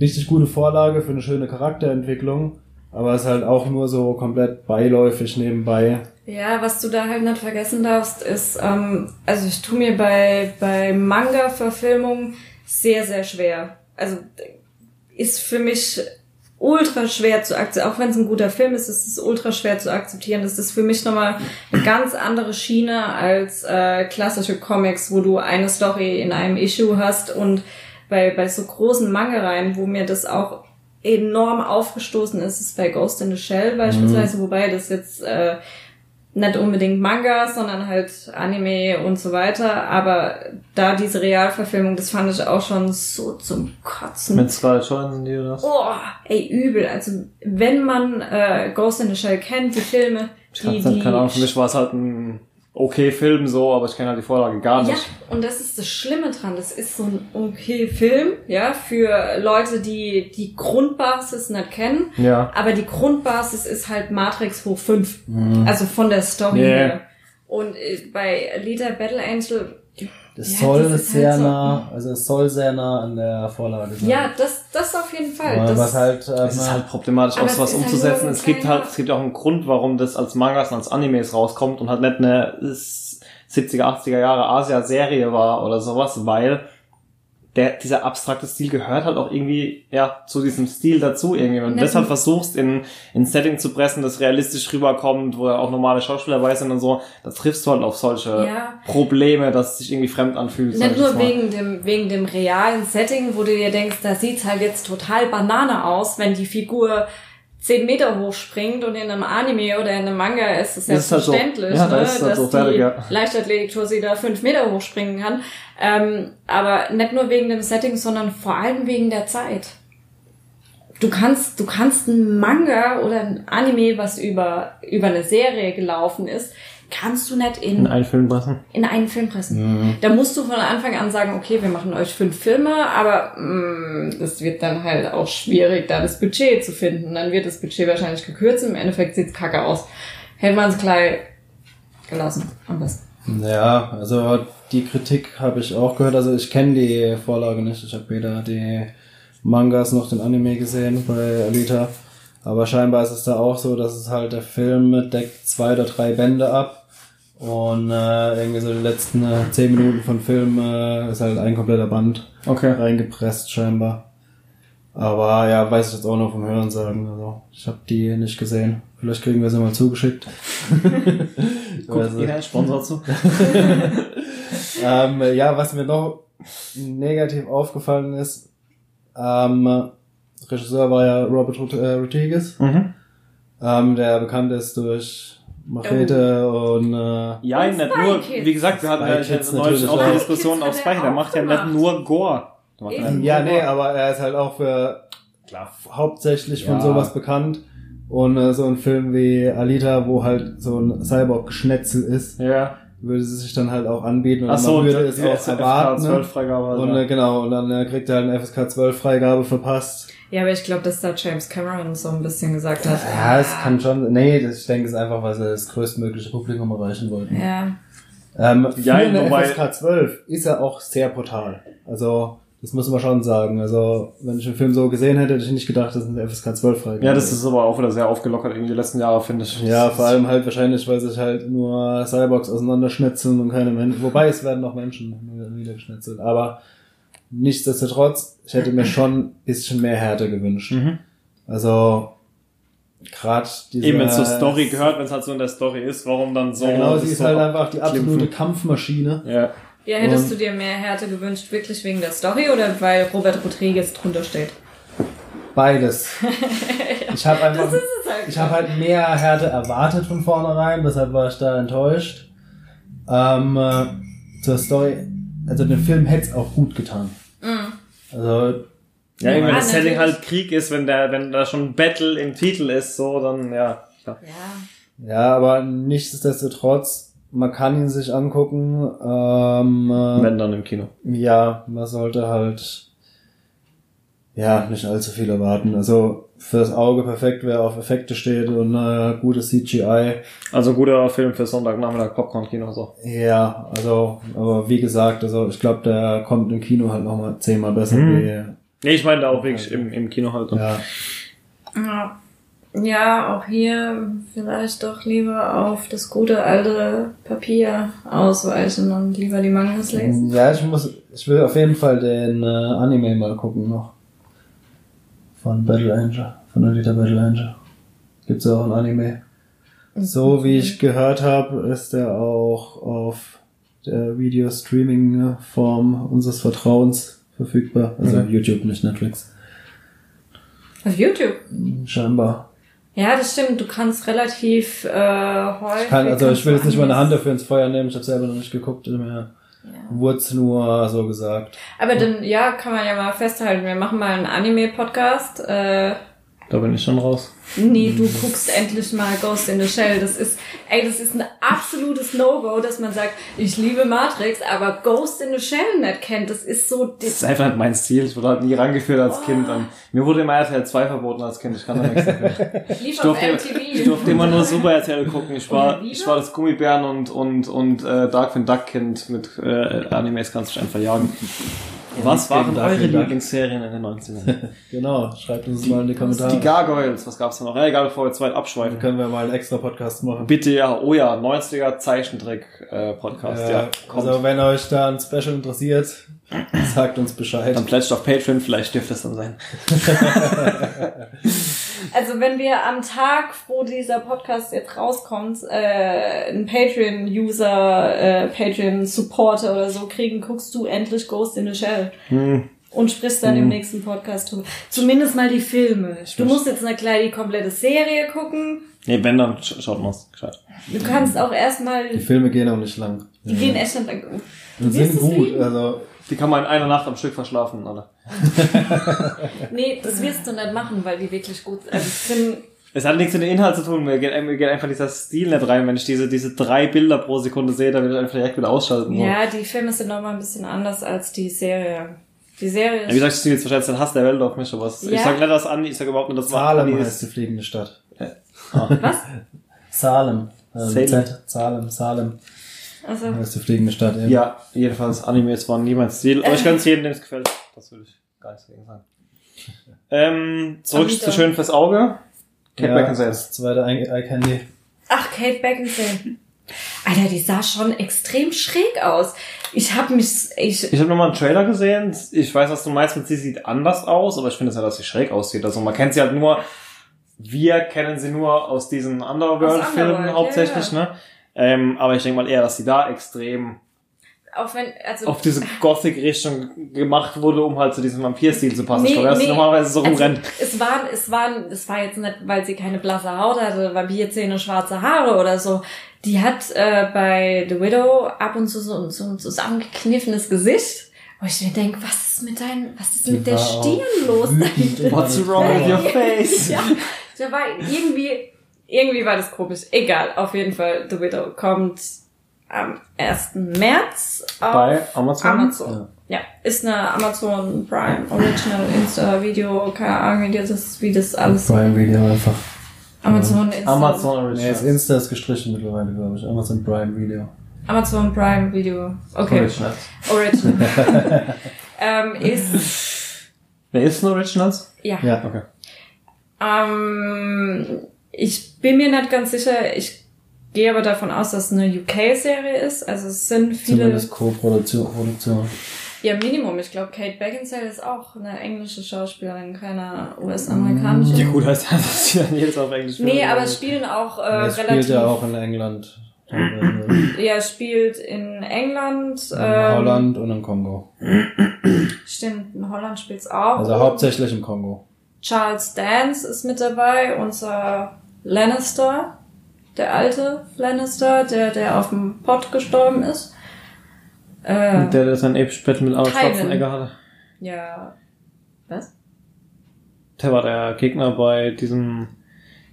richtig gute Vorlage für eine schöne Charakterentwicklung, aber es ist halt auch nur so komplett beiläufig nebenbei. Ja, was du da halt nicht vergessen darfst, ist, ähm, also ich tue mir bei, bei Manga-Verfilmungen sehr, sehr schwer. Also ist für mich ultra schwer zu akzeptieren. Auch wenn es ein guter Film ist, ist es ultra schwer zu akzeptieren. Das ist für mich nochmal eine ganz andere Schiene als äh, klassische Comics, wo du eine Story in einem Issue hast und bei, bei so großen Mangereien, wo mir das auch enorm aufgestoßen ist, ist bei Ghost in the Shell beispielsweise, wobei das jetzt äh, nicht unbedingt Manga, sondern halt Anime und so weiter. Aber da diese Realverfilmung, das fand ich auch schon so zum Kotzen. Mit Scarlett Johansson, die oder das? Oh, ey, übel. Also, wenn man äh, Ghost in the Shell kennt, die Filme, Ich die, die keine Ahnung, für mich war es halt ein okay Film so, aber ich kenne halt die Vorlage gar Ja, nicht. und das ist das Schlimme dran. Das ist so ein okay Film, ja, für Leute, die die Grundbasis nicht kennen. Ja. Aber die Grundbasis ist halt Matrix hoch 5. Also von der Story Yeah. her. Und äh, bei Alita Battle Angel, Das Ja, soll das sehr halt so- nah, also es soll sehr nah an der Vorlage sein. ja, das, das auf jeden Fall. Aber Das, was halt, ähm, Es ist halt problematisch, auch sowas halt umzusetzen. ein es gibt halt, es gibt auch einen Grund, warum das als Mangas und als Animes rauskommt und halt nicht eine 70er, 80er Jahre Asia-Serie war oder sowas, weil der, dieser abstrakte Stil gehört halt auch irgendwie, ja, zu diesem Stil dazu irgendwie. Wenn du du- versuchst, in, in ein Setting zu pressen, das realistisch rüberkommt, wo ja auch normale Schauspieler bei sind und so, da triffst du halt auf solche Ja. Probleme, dass es sich irgendwie fremd anfühlt. Nicht ich nur wegen dem, wegen dem realen Setting, wo du dir denkst, da sieht's halt jetzt total Banane aus, wenn die Figur 10 Meter hoch springt und in einem Anime oder in einem Manga ist es halt so. selbstverständlich, Ja, da ne, halt dass so fertig, die ja. Leichtathletik-Tour da 5 Meter hoch springen kann. Ähm, aber nicht nur wegen dem Setting, sondern vor allem wegen der Zeit. Du kannst, du kannst ein Manga oder ein Anime, was über, über eine Serie gelaufen ist, kannst du nicht In einen Film pressen. in einen Film pressen. Da musst du von Anfang an sagen, okay, wir machen euch fünf Filme, aber mh, das wird dann halt auch schwierig, da das Budget zu finden. Dann wird das Budget wahrscheinlich gekürzt, im Endeffekt sieht's kacke aus. Hätte man es gleich gelassen, am besten. Ja, also die Kritik habe ich auch gehört. Also ich kenne die Vorlage nicht. Ich habe weder die Mangas noch den Anime gesehen bei Alita. Aber scheinbar ist es da auch so, dass es halt der Film deckt zwei oder drei Bände ab. Und äh, irgendwie so die letzten äh, zehn Minuten von Film äh, ist halt ein kompletter Band Okay. reingepresst scheinbar. Aber ja, weiß ich jetzt auch nur vom Hören sagen. Also ich habe die nicht gesehen. Vielleicht kriegen wir sie mal zugeschickt. Guckt Also- ein Sponsor zu? ähm, ja, was mir noch negativ aufgefallen ist, ähm, Regisseur war ja Robert äh, Rodriguez, Mhm. ähm, der bekannt ist durch Machete und äh, Ja, Und nicht Spy nur, Kids. wie gesagt, wir hatten Spy ja jetzt neulich natürlich auch die Spy Diskussion auf er der macht ja nicht nur Gore. Ja, nee, aber er ist halt auch für Klar. hauptsächlich von Ja. sowas bekannt. Und äh, so ein Film wie Alita, wo halt so ein Cyborg-Schnetzel ist, Ja. würde sie sich dann halt auch anbieten und Ach so, man würde es auch FSK erwarten. 12 Ne? Freigabe. Und ja. äh, genau, und dann äh, kriegt er halt eine FSK 12 Freigabe verpasst. Ja, aber ich glaube, dass da James Cameron so ein bisschen gesagt hat. Ja, es kann schon. Nee, das, ich denke, es ist einfach, weil sie das größtmögliche Publikum erreichen wollten. Ja. Ähm, Ja, eine wobei- FSK 12 ist er auch sehr brutal. Also, das muss man schon sagen. Also, wenn ich den Film so gesehen hätte, hätte ich nicht gedacht, dass es eine FSK 12 Freigabe ja, das ist aber auch wieder sehr aufgelockert in die letzten Jahre, finde ich. Ja, vor allem halt wahrscheinlich, weil sich halt nur Cyborgs auseinanderschnitzeln und keine Menschen. Wobei es werden auch Menschen niedergeschnitzelt. Aber nichtsdestotrotz, ich hätte mir schon ein bisschen mehr Härte gewünscht. Mhm. Also, gerade diese... Eben, wenn es zur Story gehört, wenn es halt so in der Story ist, warum dann so... Ja, genau, sie ist so halt einfach die absolute abklimpfen? Kampfmaschine. Ja. Ja, hättest Und- du dir mehr Härte gewünscht, wirklich wegen der Story oder weil Robert Rodriguez drunter steht? Beides. Ich habe einfach, Das ist es halt. ich habe halt mehr Härte erwartet von vornherein, deshalb war ich da enttäuscht. Ähm, äh, zur Story, also den Film hätte es auch gut getan. Mhm. Also Ja, eben, wenn Ja, das Setting halt Krieg ist, wenn der, wenn da schon Battle im Titel ist, so, dann, ja. Ja. Ja, aber nichtsdestotrotz, man kann ihn sich angucken. Ähm, äh, Wenn dann im Kino. ja, man sollte halt ja nicht allzu viel erwarten. Also fürs Auge perfekt, wer auf Effekte steht und äh, gutes CGI. Also guter Film für Sonntagnachmittag, Popcorn-Kino, so. Ja, also, aber wie gesagt, also ich glaube, der kommt im Kino halt nochmal zehnmal besser Mhm. wie. Nee, ich meine da auch wirklich im, im Kino halt. Ja. Ja. Ja, auch hier vielleicht doch lieber auf das gute alte Papier ausweichen und lieber die Mangas lesen. Ja, ich muss, ich will auf jeden Fall den äh, Anime mal gucken noch. Von Battle Angel, von Alita Battle Angel. Gibt's ja auch ein Anime. So wie ich gehört habe, ist der auch auf der Video-Streaming-Form unseres Vertrauens verfügbar. Also Okay. YouTube, nicht Netflix. Auf YouTube. Scheinbar. Ja, das stimmt. Du kannst relativ äh, häufig. Ich kann, also ich will jetzt nicht meine Hand dafür ins Feuer nehmen, ich habe selber noch nicht geguckt, mir Ja. wurde es nur so gesagt. Aber dann, ja, kann man ja mal festhalten. Wir machen mal einen Anime-Podcast. Äh, Da bin ich schon raus. nee, du guckst endlich mal Ghost in the Shell. Das ist, ey, das ist ein absolutes No-Go, dass man sagt, ich liebe Matrix, aber Ghost in the Shell nicht kennt. Das ist so, Das ist einfach nicht mein Stil. Ich wurde halt nie rangeführt als Kind. Und mir wurde immer RTL 2 verboten als Kind. Ich kann da nichts dafür. ich durfte, ich durfte immer nur Super RTL gucken. Ich war, ich war das Gummibären und, und, und äh, Darkwing Duck Kind mit äh, Animes kannst du dich einfach jagen. Was waren eure. Lieblingsserien in den 90ern? Genau, schreibt uns mal in die Kommentare. Die Gargoyles, was gab's da noch? Ja, egal, bevor wir zu weit Dann abschweifen. können wir mal einen extra Podcast machen. Bitte ja, oh ja, 90er Zeichentrick äh, Äh, ja. Kommt. also wenn euch da ein Special interessiert, sagt uns Bescheid. dann pledged auf Patreon, vielleicht dürfte es dann sein. Also wenn wir am Tag, wo dieser Podcast jetzt rauskommt, äh, einen Patreon-User, äh, Patreon-Supporter oder so kriegen, guckst du endlich Ghost in the Shell. Hm. Und sprichst dann im nächsten Podcast drüber. Zumindest mal die Filme. Du musst jetzt nicht gleich die komplette Serie gucken. Nee, wenn, dann sch schaut mal's gescheit. Du kannst auch erstmal, Die Filme gehen auch nicht lang. die gehen echt nicht lang. Wirst sind es gut. Also Die kann man in einer Nacht am Stück verschlafen, oder? Nee, das wirst du nicht machen, weil die wirklich gut sind. Also es sind, Es hat nichts mit dem Inhalt zu tun, mir geht, mir geht einfach dieser Stil nicht rein. Wenn ich diese, diese drei Bilder pro Sekunde sehe, dann will ich einfach direkt wieder ausschalten. ja, die Filme sind nochmal ein bisschen anders als die Serie. Die Serie Ja, ist wie gesagt, ich jetzt wahrscheinlich den Hass der Welt auf mich, aber es- ich Ja. sag nicht, dass Andi, ich sag überhaupt nicht, dass Salem Andi heißt die fliegende Stadt. Was? Salem. Ähm, Salem. Salem, Salem Also, heißt die fliegende Stadt. eben. Ja, jedenfalls Animes waren nie mein Stil, aber ich gönn's jedem, dem es gefällt. Das will ich gar nichts gegen sagen. Ähm, zurück Anita. zu schön fürs Auge. Kate ja, Beckinsale. das zweite Eye Eye Candy. ach, Kate Beckinsale. Alter, die sah schon extrem schräg aus. Ich hab mich, ich, Ich habe nochmal einen Trailer gesehen. Ich weiß, was du meinst mit sie sieht anders aus, aber ich finde es ja, dass sie schräg aussieht. Also man kennt sie halt nur, wir kennen sie nur aus diesen Underworld-Filmen Underworld, hauptsächlich, ja, ne? Ähm, aber ich denke mal eher, dass sie da extrem wenn, also, auf diese Gothic-Richtung gemacht wurde, um halt zu diesem Vampir-Stil zu passen. ich glaube, dass sie nee. normalerweise so also, rumrennt. es waren, es waren, es war jetzt nicht, weil sie keine blasse Haut hatte, Vampirzähne, schwarze Haare oder so. Die hat äh, bei The Widow ab und zu so, so ein zusammengekniffenes Gesicht. Wo ich mir denke, was ist mit deinem, was ist Die mit der Stirn los? What's wrong with your face? ja, da war irgendwie, irgendwie war das komisch. Egal, auf jeden Fall, The Widow kommt am 1. März auf Bei Amazon? Amazon. Ja. ist eine Amazon Prime Original Insta Video, keine Ahnung, wie das, wie das alles. Prime Video einfach. Amazon Insta. Amazon Nee, Original. Insta ist gestrichen mittlerweile, glaube ich. Amazon Prime Video. Amazon Prime Video. Okay. Original. Original. ähm, ist, Wer ist denn Originals? ja. Ja. Okay. Ähm, ich bin mir nicht ganz sicher. Ich gehe aber davon aus, dass es eine UK-Serie ist. Also es sind viele. Zumindest Co-Produktion. Produktion. Ja, Minimum. Ich glaube, Kate Beckinsale ist auch eine englische Schauspielerin, keine US-amerikanische. Ja gut, heißt das, dass sie dann jedes auf Englisch Nee, aber es spielen auch äh, Er relativ. spielt ja auch in England. Ja, es spielt in England. in ähm, Holland und im Kongo. Stimmt, in Holland spielt's auch. Also hauptsächlich im Kongo. Charles Dance ist mit dabei, unser Lannister, der alte Lannister, der, der auf dem Pott gestorben ist. Äh, Und der, der sein episches Bett mit Arnold. Schwarzenegger hatte. ja. Was? Der war der Gegner bei diesem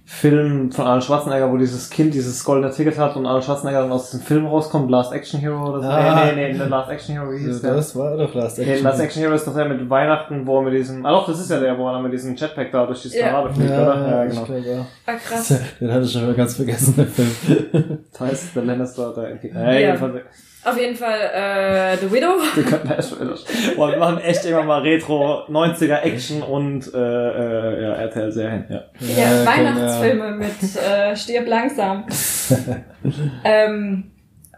Film von Arnold Schwarzenegger, wo dieses Kind dieses goldene Ticket hat und Arnold Schwarzenegger dann aus diesem Film rauskommt, Last Action Hero oder so. Ah. Nee, nee, nee, Last Action Hero, wie hieß der? Das war doch Last Nee, Action. Last Action Hero ist doch der mit Weihnachten, wo er mit diesem, ah doch, das ist ja der, wo er dann mit diesem Jetpack da durch die Ja. Parade fliegt, ja, oder? Ja, genau. glaub, ja. Ah, krass. Den hatte ich schon wieder ganz vergessen, der Film. Das heißt, der Lannister, der. Ja, Ja. jedenfalls. Auf jeden Fall äh, The Widow. Wir könnten echt. Boah, wir machen echt irgendwann mal Retro 90er Action und äh, äh, ja, RTL-Serien, ja. Ja, Ja, Weihnachtsfilme mit äh, Stirb langsam. ähm,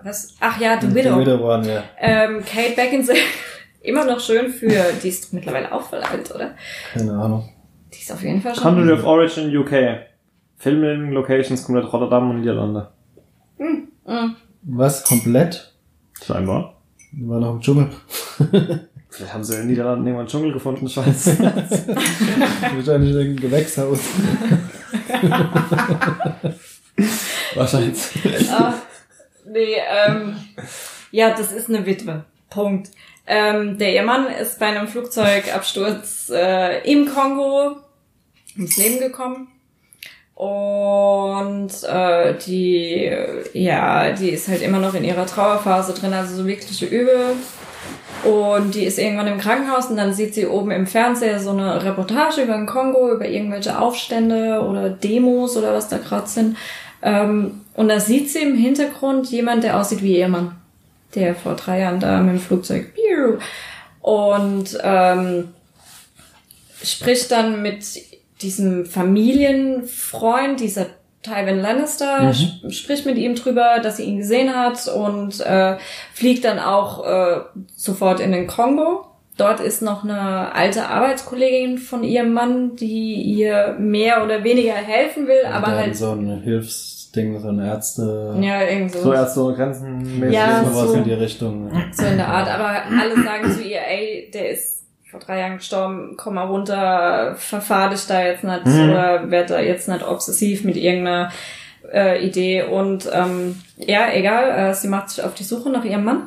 was? Ach ja, The Widow. Die Widow waren wir. Ähm, Kate Beckinsale. Immer noch schön für, die ist mittlerweile auch voll alt, oder? Keine Ahnung. Die ist auf jeden Fall schon. Country of Origin UK. Filming Locations komplett Rotterdam und Niederlande. Mhm. Was? Komplett? Scheinbar. Die waren noch im Dschungel. Vielleicht haben sie in den Niederlanden irgendwann einen Dschungel gefunden, scheiße. Wahrscheinlich in einem Gewächshaus. Wahrscheinlich. Ah, nee, ähm, ja, das ist eine Witwe. Punkt. Ähm, der Ehemann ist bei einem Flugzeugabsturz äh, im Kongo ums Leben gekommen. Und äh, die, ja, die ist halt immer noch in ihrer Trauerphase drin, also so wirkliche Übel. Und die ist irgendwann im Krankenhaus und dann sieht sie oben im Fernseher so eine Reportage über den Kongo, über irgendwelche Aufstände oder Demos oder was da gerade sind. Ähm, und da sieht sie im Hintergrund jemand, der aussieht wie ihr Mann, der vor drei Jahren da mit dem Flugzeug und ähm, spricht dann mit diesem Familienfreund, dieser Tywin Lannister, sp- spricht mit ihm drüber, dass sie ihn gesehen hat und äh, fliegt dann auch äh, sofort in den Kongo. Dort ist noch eine alte Arbeitskollegin von ihrem Mann, die ihr mehr oder weniger helfen will, aber halt so ein Hilfsding, so ein Ärzte. ja irgend so, So erst so grenzenmäßig. Ja, sowas so. in die Richtung. so in der Art. Aber alle sagen zu ihr, ey, der ist vor drei Jahren gestorben, komm mal runter, verfahr dich da jetzt nicht Mhm. oder werd da jetzt nicht obsessiv mit irgendeiner äh, Idee. Und ähm, ja, egal, äh, sie macht sich auf die Suche nach ihrem Mann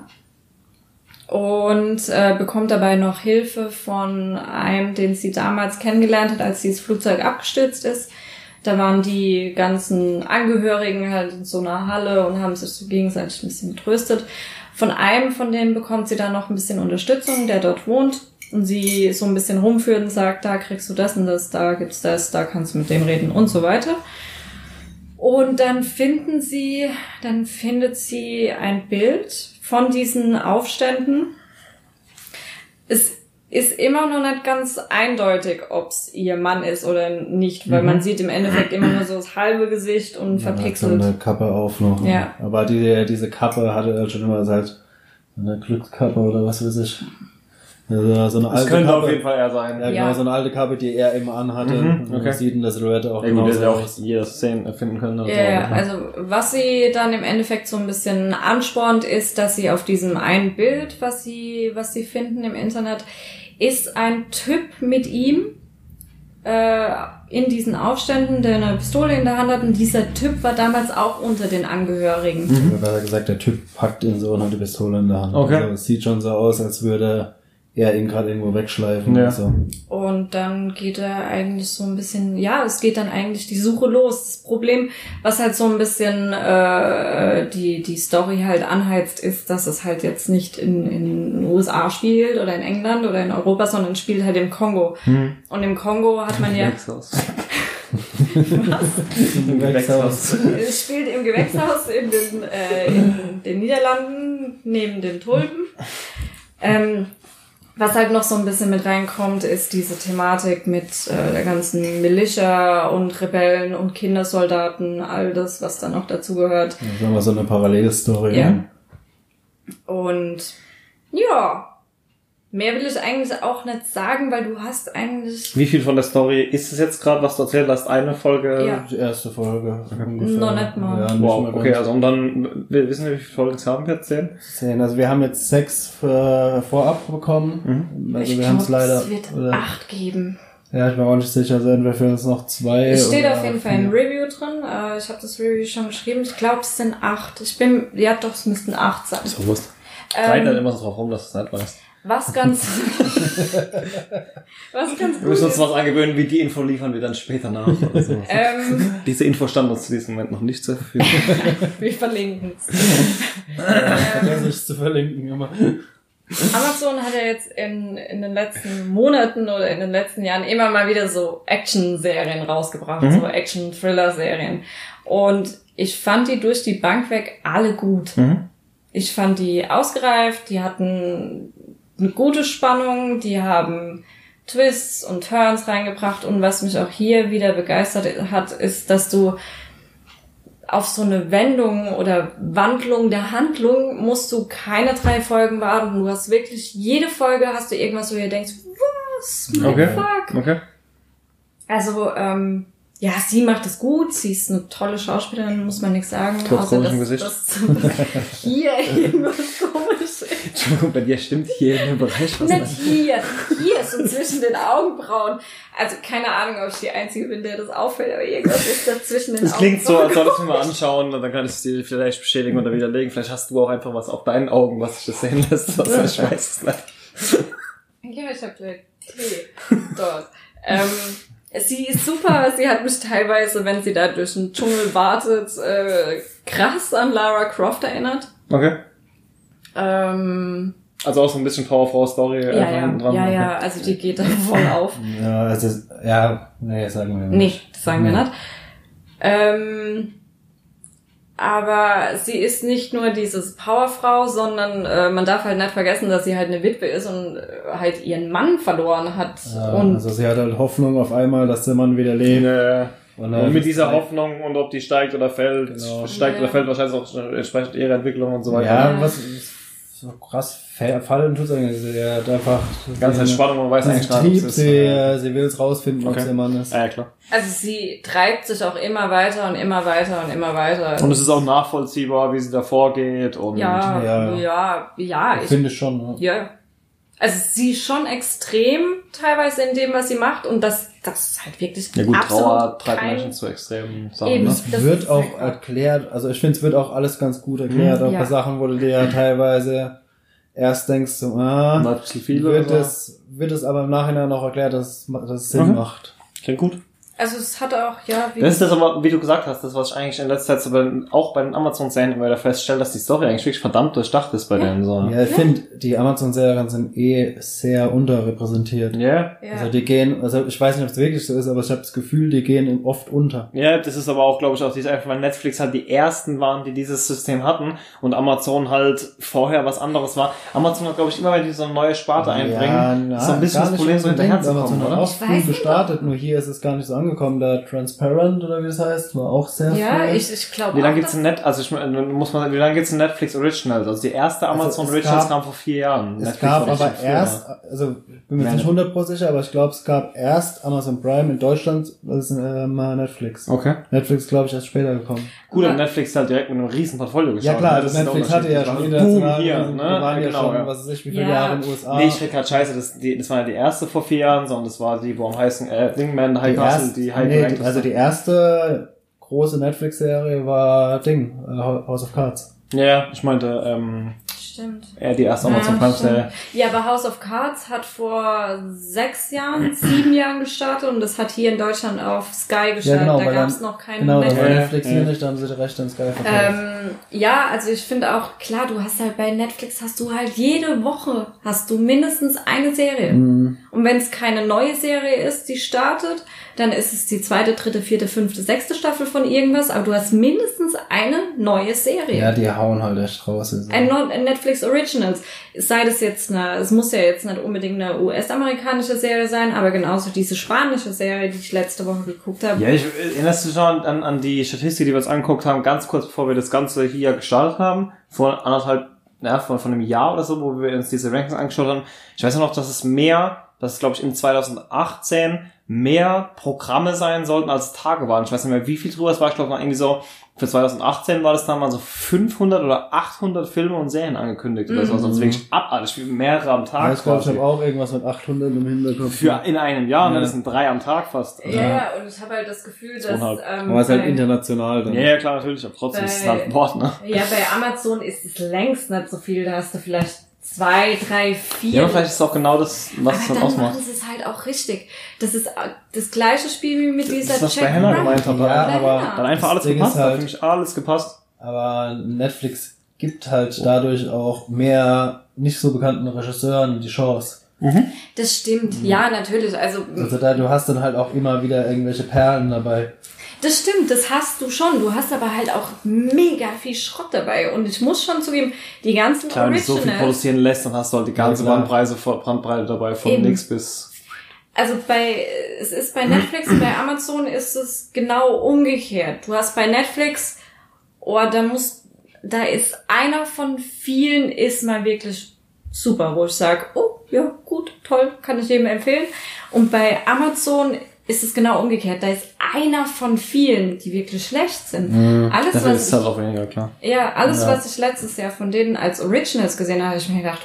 und äh, bekommt dabei noch Hilfe von einem, den sie damals kennengelernt hat, als dieses Flugzeug abgestürzt ist. Da waren die ganzen Angehörigen halt in so einer Halle und haben sich so gegenseitig ein bisschen getröstet. Von einem von denen bekommt sie dann noch ein bisschen Unterstützung, der dort wohnt und sie so ein bisschen rumführt und sagt, da kriegst du das und das, da gibt's das, da kannst du mit dem reden und so weiter. Und dann finden sie, dann findet sie ein Bild von diesen Aufständen. Es ist immer noch nicht ganz eindeutig, ob's ihr Mann ist oder nicht, weil Mhm. man sieht im Endeffekt immer nur so das halbe Gesicht und hat so verpixelt. eine Kappe auf noch. Ja. Aber die, diese Kappe hatte er schon immer seit eine Glückskappe oder was weiß ich. Also so eine Das alte könnte Kappe. auf jeden Fall er sein. Ja, Ja. genau, so eine alte Kappe, die er immer anhatte. Mhm, Und man okay. sieht in der Silhouette auch Ja, genauso hätte auch jeder Szene erfinden können. oder Ja, so, ja, also was sie dann im Endeffekt so ein bisschen anspornt, ist, dass sie auf diesem einen Bild, was sie, was sie finden im Internet, ist ein Typ mit ihm äh, in diesen Aufständen, der eine Pistole in der Hand hat. Und dieser Typ war damals auch unter den Angehörigen. Mhm. Oder besser gesagt, der Typ packt ihn so und hat die Pistole in der Hand. Okay. Also, es sieht schon so aus, als würde er ihn gerade irgendwo wegschleifen. Ja. Und so. Und dann geht er eigentlich so ein bisschen, ja, es geht dann eigentlich die Suche los. Das Problem, was halt so ein bisschen äh, die, die Story halt anheizt, ist, dass es halt jetzt nicht in, in den USA spielt oder in England oder in Europa, sondern spielt halt im Kongo. Hm. Und im Kongo hat man ja, Gewächshaus. Im Gewächshaus. es spielt im Gewächshaus in den, äh, in den Niederlanden neben den Tulpen. Ähm, was halt noch so ein bisschen mit reinkommt, ist diese Thematik mit äh, der ganzen Militia und Rebellen und Kindersoldaten, all das, was da noch dazugehört. Das war mal so eine Parallelstory. Ja. ne? Und ja, Mehr will ich eigentlich auch nicht sagen, weil du hast eigentlich Wie viel von der Story ist es jetzt gerade, was du erzählt hast? Eine Folge? Ja. Die erste Folge. Noch nicht mal. Ja, nicht Wow, mal okay, also und dann, wir wissen wir, wie viele Folgen es haben wir jetzt? Zehn? Zehn. Also wir haben jetzt sechs äh, vorab bekommen. Also ich wir haben es leider. es wird oder, acht geben. ja, ich bin auch nicht sicher. Also entweder für uns noch zwei. Es steht oder auf jeden Fall ein. Review drin. Äh, ich habe das Review schon geschrieben. Ich glaube, es sind acht. Ich bin, ja doch, es müssten acht sein. Bewusst. Ähm, Reiten dann immer so drauf rum, dass du es nicht weißt. Was ganz, was ganz Wir gut müssen uns was angewöhnen, wie die Info liefern wir dann später nach. Oder so. Ähm, Diese Info stand uns zu diesem Moment noch nicht zur Verfügung. wir verlinken es. Vergiss nicht zu verlinken immer. Amazon hat ja jetzt in, in den letzten Monaten oder in den letzten Jahren immer mal wieder so Action-Serien rausgebracht, Mhm. so Action-Thriller-Serien. Und ich fand die durch die Bank weg alle gut. Mhm. Ich fand die ausgereift, die hatten eine gute Spannung, die haben Twists und Turns reingebracht und was mich auch hier wieder begeistert hat, ist, dass du auf so eine Wendung oder Wandlung der Handlung musst du keine drei Folgen warten. Du hast wirklich jede Folge hast du irgendwas, wo du denkst, was? Okay. fuck? Okay. Also, ähm, ja, sie macht es gut. Sie ist eine tolle Schauspielerin, muss man nichts sagen. Trotz außer dass, Gesicht. dass hier irgendwas komisch Entschuldigung, bei dir stimmt hier in dem Bereich was Nicht nicht. hier, hier so zwischen den Augenbrauen. Also keine Ahnung, ob ich die Einzige bin, der das auffällt, aber irgendwas ist da zwischen den Das klingt so, Augenbrauen. als solltest du mal anschauen und dann kann ich es dir vielleicht bestätigen oder widerlegen. Vielleicht hast du auch einfach was auf deinen Augen, was sich das sehen lässt. Was ich weiß es nicht. Ja, ich hab gleich Tee dort. Ähm, sie ist super, sie hat mich teilweise, wenn sie da durch den Dschungel wartet, äh, krass an Lara Croft erinnert. Okay. Ähm, Also auch so ein bisschen Powerfrau-Story ja, einfach ja, hinten dran. ja, Okay. ja, also die geht da voll auf. Ja, also, ja, nee, sagen wir Nee, nicht. das sagen wir Nee. nicht. Ähm, aber sie ist nicht nur dieses Powerfrau, sondern äh, man darf halt nicht vergessen, dass sie halt eine Witwe ist und äh, halt ihren Mann verloren hat. Ja, und also sie hat halt Hoffnung auf einmal, dass der Mann wieder lebt. Ja. Und, Und mit dieser Hoffnung und ob die steigt oder fällt, Genau. steigt Ja. oder fällt wahrscheinlich auch entsprechend ihrer Entwicklung und so weiter. Ja, Ja. was so krass fa- fallen tut's eigentlich. Sie hat einfach Ganz Entspannung, man weiß eigentlich gar nicht, Trieb, ob sie, äh, sie will es rausfinden, ob Okay. es ihr Mann ist. Ja, ja, klar. Also sie treibt sich auch immer weiter und immer weiter und immer weiter. Und es ist auch nachvollziehbar, wie sie da vorgeht und ja, Ja. ja, ja, Ich ich, finde schon. Ja. ja. Also sie ist schon extrem teilweise in dem, was sie macht und das, das ist halt wirklich ja gut, absolut Trauer treibt kein, Menschen zu extremen Sachen. Eben. Ne? Es Das wird auch krass. erklärt, also ich finde, es wird auch alles ganz gut erklärt. Mhm. auch Ja. bei Sachen, wo du dir ja teilweise erst denkst, so, ah, wird es, wird es aber im Nachhinein noch erklärt, dass, es- dass es Sinn Mhm. macht. Klingt gut. Also es hat auch, ja, wie Das ist das aber, wie du gesagt hast, das, was ich eigentlich in letzter Zeit so bei, auch bei den Amazon-Serien immer wieder feststelle, dass die Story eigentlich wirklich verdammt durchdacht ist bei denen so. Ja, ich finde, die Amazon-Serien sind eh sehr unterrepräsentiert. Ja. ja. Also die gehen, also ich weiß nicht, ob es wirklich so ist, aber ich habe das Gefühl, die gehen oft unter. Ja, das ist aber auch, glaube ich, auch dieses einfach, weil Netflix halt die ersten waren, die dieses System hatten und Amazon halt vorher was anderes war. Amazon hat, glaube ich, immer, wenn die so eine neue Sparte einbringen, na, so ein bisschen das Problem, so unbedingt, hinterher zu Amazon hat oder? auch Ich früh weiß gestartet, nur hier ist es gar nicht so angekommen. Da Transparent oder wie das heißt, war auch sehr ja, früh. ich, ich glaube Wie lange auch, gibt's in Net, also ich meine, muss man, wie lange gibt's in Netflix Originals? Also die erste Amazon es Originals gab- kam vor vier Jahren. Es Netflix gab aber erst, also ich bin mir jetzt nicht 100% sicher, aber ich glaube, es gab erst Amazon Prime in Deutschland, das ist äh, mal Netflix. Okay. Netflix, glaube ich, erst später gekommen. Gut, Aber- und Netflix hat direkt mit einem riesen Portfolio geschaut. Ja klar, ne? also Das Netflix hatte ja schon Das war international, Boom hier, ne? waren ja genau, schon, ja. was weiß ich, wie viele Ja. Jahre in den USA. Nee, ich krieg grad scheiße, das, die, das war ja die erste vor vier Jahren, sondern das war die, wo am heißen, äh, Dingman, High Castle, erste, die High nee, die, also die erste große Netflix-Serie war Ding, äh, House of Cards. Ja, ja, ich meinte, ähm, Stimmt. eher die erste Amazon Ja, Prime. Ja, aber House of Cards hat vor sechs Jahren, sieben Jahren gestartet und das hat hier in Deutschland auf Sky gestartet. genau, da gab es noch keine Genau, Netflix. war Ja, Netflix ja. hier nicht, da haben sie die Rechte in Sky verkauft. Ähm, ja, also ich finde auch, klar, du hast halt bei Netflix hast du halt jede Woche hast du mindestens eine Serie. Mhm. Und wenn es keine neue Serie ist, die startet, dann ist es die zweite, dritte, vierte, fünfte, sechste Staffel von irgendwas, aber du hast mindestens eine neue Serie. Ja, die hauen halt echt raus. Also. Ein Netflix Originals. Sei das jetzt eine, es muss ja jetzt nicht unbedingt eine US-amerikanische Serie sein, aber genauso diese spanische Serie, die ich letzte Woche geguckt habe. Ja, ich erinnerst du dich noch an, an die Statistik, die wir uns angeguckt haben, ganz kurz bevor wir das Ganze hier gestartet haben? Vor anderthalb ja, von, von einem Jahr oder so, wo wir uns diese Rankings angeschaut haben. Ich weiß noch, dass es mehr, dass glaube ich in 2018 mehr Programme sein sollten als Tage waren. Ich weiß nicht mehr, wie viel drüber es war. Ich glaube, irgendwie so, für 2018 war das dann mal so 500 oder 800 Filme und Serien angekündigt oder so. Also Mhm. wirklich abartig, wie mehrere am Tag. Ja, ich glaube, ich habe auch irgendwas mit 800 im Hinterkopf. für in einem Jahr, ne? Ja. Das sind drei am Tag fast. Ja, ja, und ich habe halt das Gefühl, dass. Ähm, Aber es ist halt bei- international dann. Ja, ja, klar, natürlich, aber trotzdem ist es halt ein Wort, ne? Ja, bei Amazon ist es längst nicht so viel. Da hast du vielleicht zwei, drei, vier. Ja, aber vielleicht ist es auch genau das, was es aber dann dann ausmacht. machen sie es halt auch richtig. Das ist das gleiche Spiel wie mit dieser Das, was Jack bei Hannah gemeint hat. Ja, dann- aber- Hannah. Dann einfach alles Das Ding gepasst, ist halt- für mich alles gepasst. Aber Netflix gibt halt dadurch auch mehr nicht so bekannten Regisseuren die Chance. Das stimmt, ja, natürlich. Also, Also da, du hast dann halt auch immer wieder irgendwelche Perlen dabei. Das stimmt, das hast du schon. Du hast aber halt auch mega viel Schrott dabei. Und ich muss schon zugeben, die ganzen Klar, wenn du so viel Originals. produzieren lässt, dann hast du halt die ganze Ja, Bandbreite dabei, von Eben. nix bis... Also bei, es ist bei Netflix und bei Amazon ist es genau umgekehrt. Du hast bei Netflix, oh, da muss, da ist einer von vielen ist mal wirklich super, wo ich sage, oh, ja, gut, toll, kann ich jedem empfehlen. Und bei Amazon ist es genau umgekehrt. Da ist einer von vielen, die wirklich schlecht sind. Alles, Dafür ist was es halt ich, auch weniger, klar. ja, alles, Ja. was ich letztes Jahr von denen als Originals gesehen habe, habe ich mir gedacht,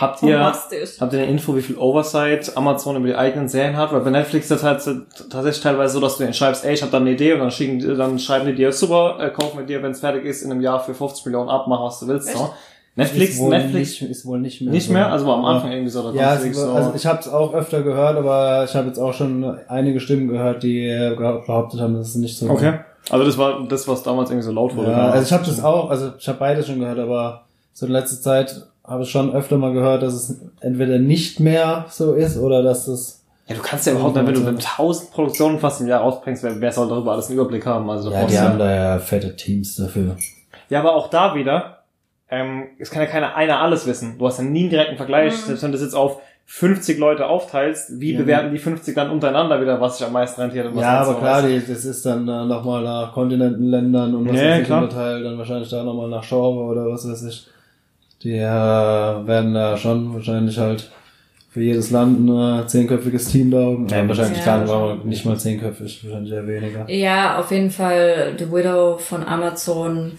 Habt ihr, habt ihr eine Info, wie viel Oversight Amazon über die eigenen Serien hat? Weil bei Netflix ist das halt tatsächlich teilweise so, dass du denen schreibst, ey, ich habe da eine Idee und dann schicken, dann schreiben die dir, super, äh, kauf mit dir, wenn es fertig ist, in einem Jahr für 50 Millionen ab, mach was du willst. So. Netflix, ist wohl Netflix nicht, ist wohl nicht mehr. nicht so. mehr, also war am Anfang irgendwie so, da Ja, es, wirklich also ich habe es auch öfter gehört, aber ich habe jetzt auch schon einige Stimmen gehört, die äh, behauptet haben, dass es nicht so Okay. Also das war das, was damals irgendwie so laut wurde. Ja, also ich habe das auch, also ich habe beides schon gehört, aber so in letzter Zeit habe ich schon öfter mal gehört, dass es entweder nicht mehr so ist oder dass es Ja, du kannst ja überhaupt wenn du wenn 1000 Produktionen fast im Jahr rausbringst, wer, wer soll darüber alles einen Überblick haben? Also ja, die haben da ja fette Teams dafür. Ja, aber auch da wieder, ähm, es kann ja keiner einer alles wissen. Du hast ja nie einen direkten Vergleich. Mhm. Selbst wenn du das jetzt auf 50 Leute aufteilst, wie Ja. bewerten die 50 dann untereinander wieder, was sich am meisten rentiert und was Ja, nicht aber so klar, die, das ist dann äh, nochmal nach Kontinenten, Ländern und was Ja, weiß ich klar. unterteilt, dann wahrscheinlich da nochmal nach Genre oder was weiß ich. Die äh, werden da schon wahrscheinlich halt für jedes Land ein äh, zehnköpfiges Team da haben. Ja, wahrscheinlich Ja. gar nicht, aber nicht mal zehnköpfig, wahrscheinlich eher weniger. Ja, auf jeden Fall The Widow von Amazon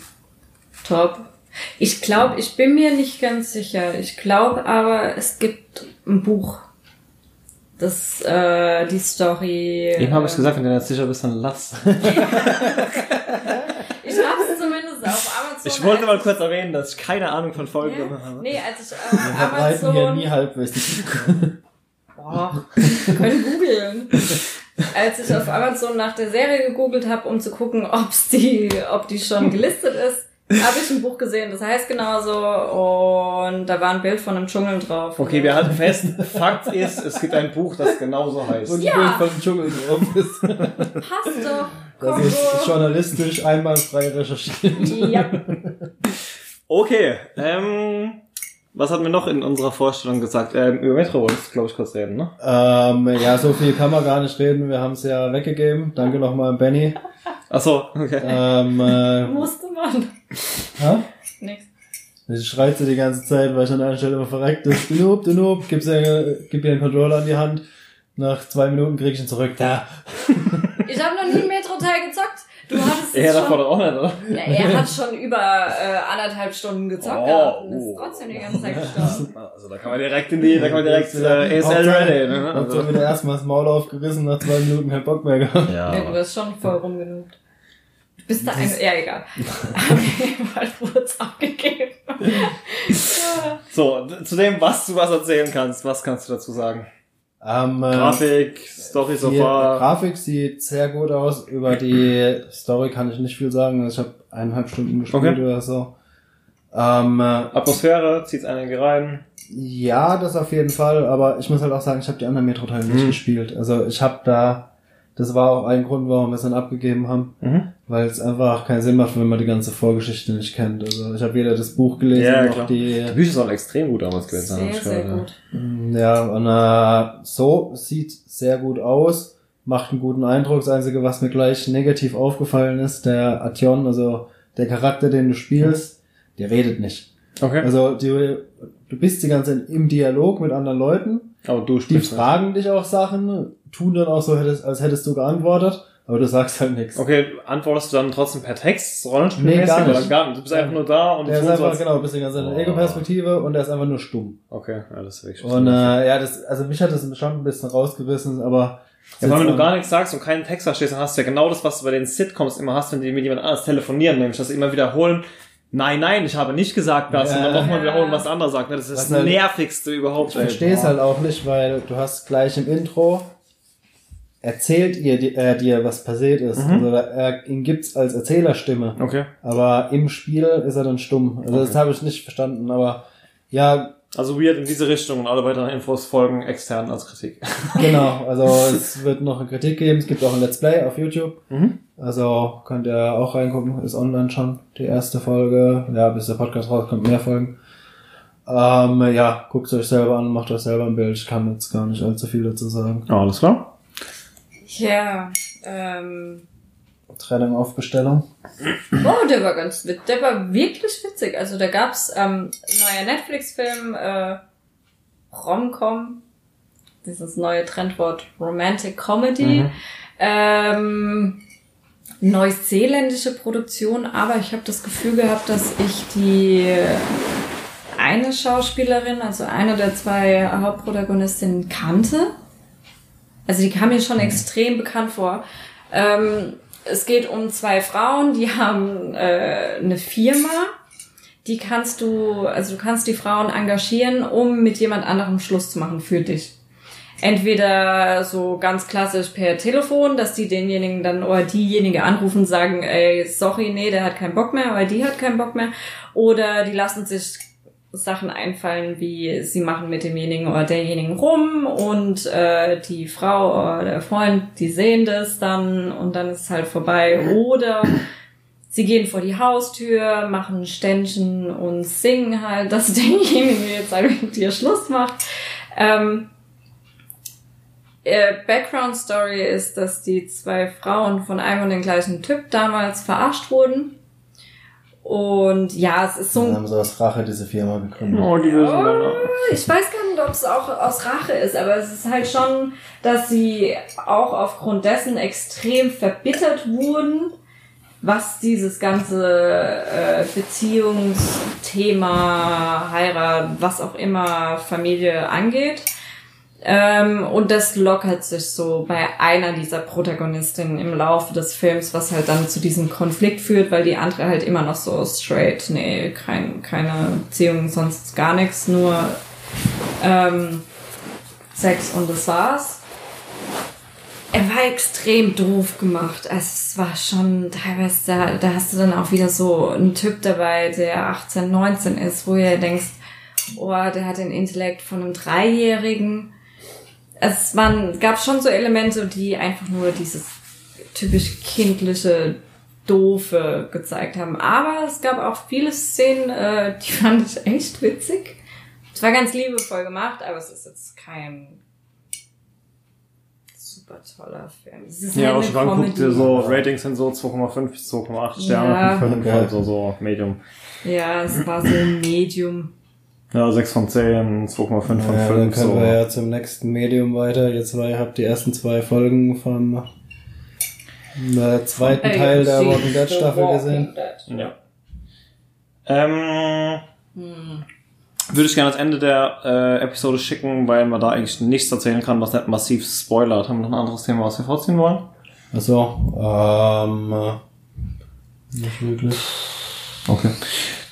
top. Ich glaube, ich bin mir nicht ganz sicher. Ich glaube aber, es gibt ein Buch. Das, äh, die Story. Eben habe ich äh, gesagt, wenn du jetzt sicher bist, dann lass. Ich hab's zumindest auf Amazon. Ich wollte mal kurz erwähnen, dass ich keine Ahnung von Folgen Ja? habe. Nee, als ich auf Wir verbreiten hier nie Amazon. Halbwissen. Boah, wir können googeln. Als ich auf Amazon nach der Serie gegoogelt habe, um zu gucken, ob's die, ob die schon gelistet ist, habe ich ein Buch gesehen, das heißt genauso und da war ein Bild von einem Dschungel drauf. Okay, wir halten fest, Fakt ist, es gibt ein Buch, das genauso heißt. Und Ja. ja. Bild von Dschungel drauf ist. Passt doch. Das Kongo. ist journalistisch einwandfrei recherchiert. Ja. Okay, ähm, was hatten wir noch in unserer Vorstellung gesagt? Ähm, über Metro wolltest du, glaube ich, kurz reden, ne? Ähm, ja, so viel kann man gar nicht reden. Wir haben es ja weggegeben. Danke nochmal, Benny. Ach so, okay. Ähm, äh, Musste man. Hä? Nix. Ich schreit sie die ganze Zeit, weil ich an einer Stelle immer verreckt ist. Du Noob, du Noob, ihr, gib ihr einen Controller an die Hand. Nach zwei Minuten krieg ich ihn zurück. Da. Ich habe noch nie Metro-Teil gezockt. Du hattest Er davor schon. doch auch nicht, oder? Ja, er hat schon über äh, anderthalb Stunden gezockt Oh, gehabt und ist oh. trotzdem die ganze Zeit gestorben. Also da kann man direkt in die, da kann man direkt äh, ESL ready, ne? Also, wieder erstmal das Maul aufgerissen, nach zwei Minuten kein Bock mehr gehabt. ja. Ja, du hast schon voll rumgenugt. Du bist da ein... Ja, egal. Auf jeden Fall wurde es abgegeben. So, zu dem, was du was erzählen kannst, was kannst du dazu sagen? Ähm, äh, Grafik, Story so Die far. Grafik sieht sehr gut aus. Über die Story kann ich nicht viel sagen. Ich habe eineinhalb Stunden gespielt Okay. oder so. Ähm, äh, Atmosphäre, zieht's einige rein. ja, das auf jeden Fall. Aber ich muss halt auch sagen, ich habe die anderen Metro-Teile nicht Mhm. gespielt. Also ich habe da, das war auch ein Grund, warum wir es dann abgegeben haben, Mhm. weil es einfach keinen Sinn macht, wenn man die ganze Vorgeschichte nicht kennt. Also ich habe weder das Buch gelesen Ja, noch klar. die. Die Bücher sollen extrem gut damals gewesen Sehr, sehr gehört, gut. Mm, Ja, und äh, so sieht sehr gut aus, macht einen guten Eindruck. Das Einzige, was mir gleich negativ aufgefallen ist, der Ation, also der Charakter, den du spielst, der redet nicht. Okay. Also die, du bist die ganze Zeit im Dialog mit anderen Leuten. Aber du Die sprichst nicht. fragen dich auch Sachen, tun dann auch so, als hättest du geantwortet, aber du sagst halt nichts. Okay, antwortest du dann trotzdem per Text, Nee, Rollenspielmäßig gar oder nicht. gar? Du bist einfach nur da und Der ist tust so, einfach, genau, du bist die ganze Zeit in der Oh. Ego-Perspektive und der ist einfach nur stumm. Okay, ja, das ist wirklich Und äh, ja, das, also mich hat das schon ein bisschen rausgebissen, aber Ja, allem, wenn du gar nichts sagst und keinen Text verstehst, dann hast du ja genau das, was du bei den Sitcoms immer hast, wenn die mit jemand anders telefonieren, nämlich, sie immer wiederholen, nein, nein, ich habe nicht gesagt das, Ja. und dann nochmal wiederholen, was der andere sagt. ne? Das ist Was das halt- nervigste überhaupt. Ich verstehe es halt auch nicht, weil du hast gleich im Intro erzählt ihr di- äh, dir, was passiert ist. Mhm. Also er, ihn gibt's als Erzählerstimme. Okay. Aber im Spiel ist er dann stumm. Also das Okay. habe ich nicht verstanden. Aber ja, Also weird in diese Richtung und alle weiteren Infos folgen extern als Kritik. genau. Also es wird noch eine Kritik geben. Es gibt auch ein Let's Play auf YouTube. Mhm. Also könnt ihr auch reingucken. Ist online schon die erste Folge. Ja, bis der Podcast rauskommt, mehr Folgen. Ähm, ja, guckt euch selber an, macht euch selber ein Bild. Ich kann jetzt gar nicht allzu viel dazu sagen. Alles klar. Ja, ähm, Trennung auf Bestellung. Oh, der war ganz wit der war wirklich witzig. Also da gab's ähm, neuer Netflix-Film, äh, Romcom, dieses neue Trendwort Romantic Comedy. Mhm. Ähm, neuseeländische Produktion, aber ich habe das Gefühl gehabt, dass ich die eine Schauspielerin, also eine der zwei Hauptprotagonistinnen kannte. Also die kam mir schon extrem bekannt vor. Ähm, es geht um zwei Frauen, die haben äh, eine Firma. Die kannst du, also du kannst die Frauen engagieren, um mit jemand anderem Schluss zu machen für dich. Entweder so ganz klassisch per Telefon, dass die denjenigen dann oder diejenige anrufen und sagen, ey, sorry, nee, der hat keinen Bock mehr, oder die hat keinen Bock mehr. Oder die lassen sich Sachen einfallen, wie sie machen mit demjenigen oder derjenigen rum und äh, die Frau oder der Freund, die sehen das dann und dann ist es halt vorbei. Oder sie gehen vor die Haustür, machen Ständchen und singen halt, dass derjenige jetzt halt mit dir Schluss macht. Ähm, äh, Background Story ist, dass die zwei Frauen von einem und den gleichen Typ damals verarscht wurden. Und ja, es ist so Dann haben sie aus Rache diese Firma gegründet. Oh, die lösen dann. ich weiß gar nicht, ob es auch aus Rache ist, aber es ist halt schon, dass sie auch aufgrund dessen extrem verbittert wurden, was dieses ganze äh, Beziehungsthema, Heirat, was auch immer, Familie angeht. Ähm, und das lockert sich so bei einer dieser Protagonistinnen im Laufe des Films, was halt dann zu diesem Konflikt führt, weil die andere halt immer noch so straight, nee, kein, keine Beziehung, sonst gar nichts, nur ähm, Sex und das war's. Er war extrem doof gemacht. Also es war schon teilweise, da, da hast du dann auch wieder so einen Typ dabei, der 18, 19 ist, wo ihr denkst, oh, der hat den Intellekt von einem Dreijährigen. Es waren, gab schon so Elemente, die einfach nur dieses typisch kindliche, doofe gezeigt haben. Aber es gab auch viele Szenen, äh, die fand ich echt witzig. Es war ganz liebevoll gemacht, aber es ist jetzt kein super toller Film. Es ist Ja, halt auch eine schon anguckt, Comedy. so Ratings sind so 2,5 bis 2,8 Sterne Ja. von 5, Okay. also so Medium. Ja, es war so ein Medium. Ja, 6 von 10, 2,5 von Ja, dann 5, können so. wir ja zum nächsten Medium weiter. Ihr zwei habt die ersten zwei Folgen vom äh, zweiten Teil der Walking Dead Staffel gesehen. Ja. Ähm, Hm. würde ich gerne ans Ende der äh, Episode schicken, weil man da eigentlich nichts erzählen kann, was nicht massiv spoilert. Haben wir noch ein anderes Thema, was wir vorziehen wollen? Achso, ähm, äh, nicht wirklich. Okay.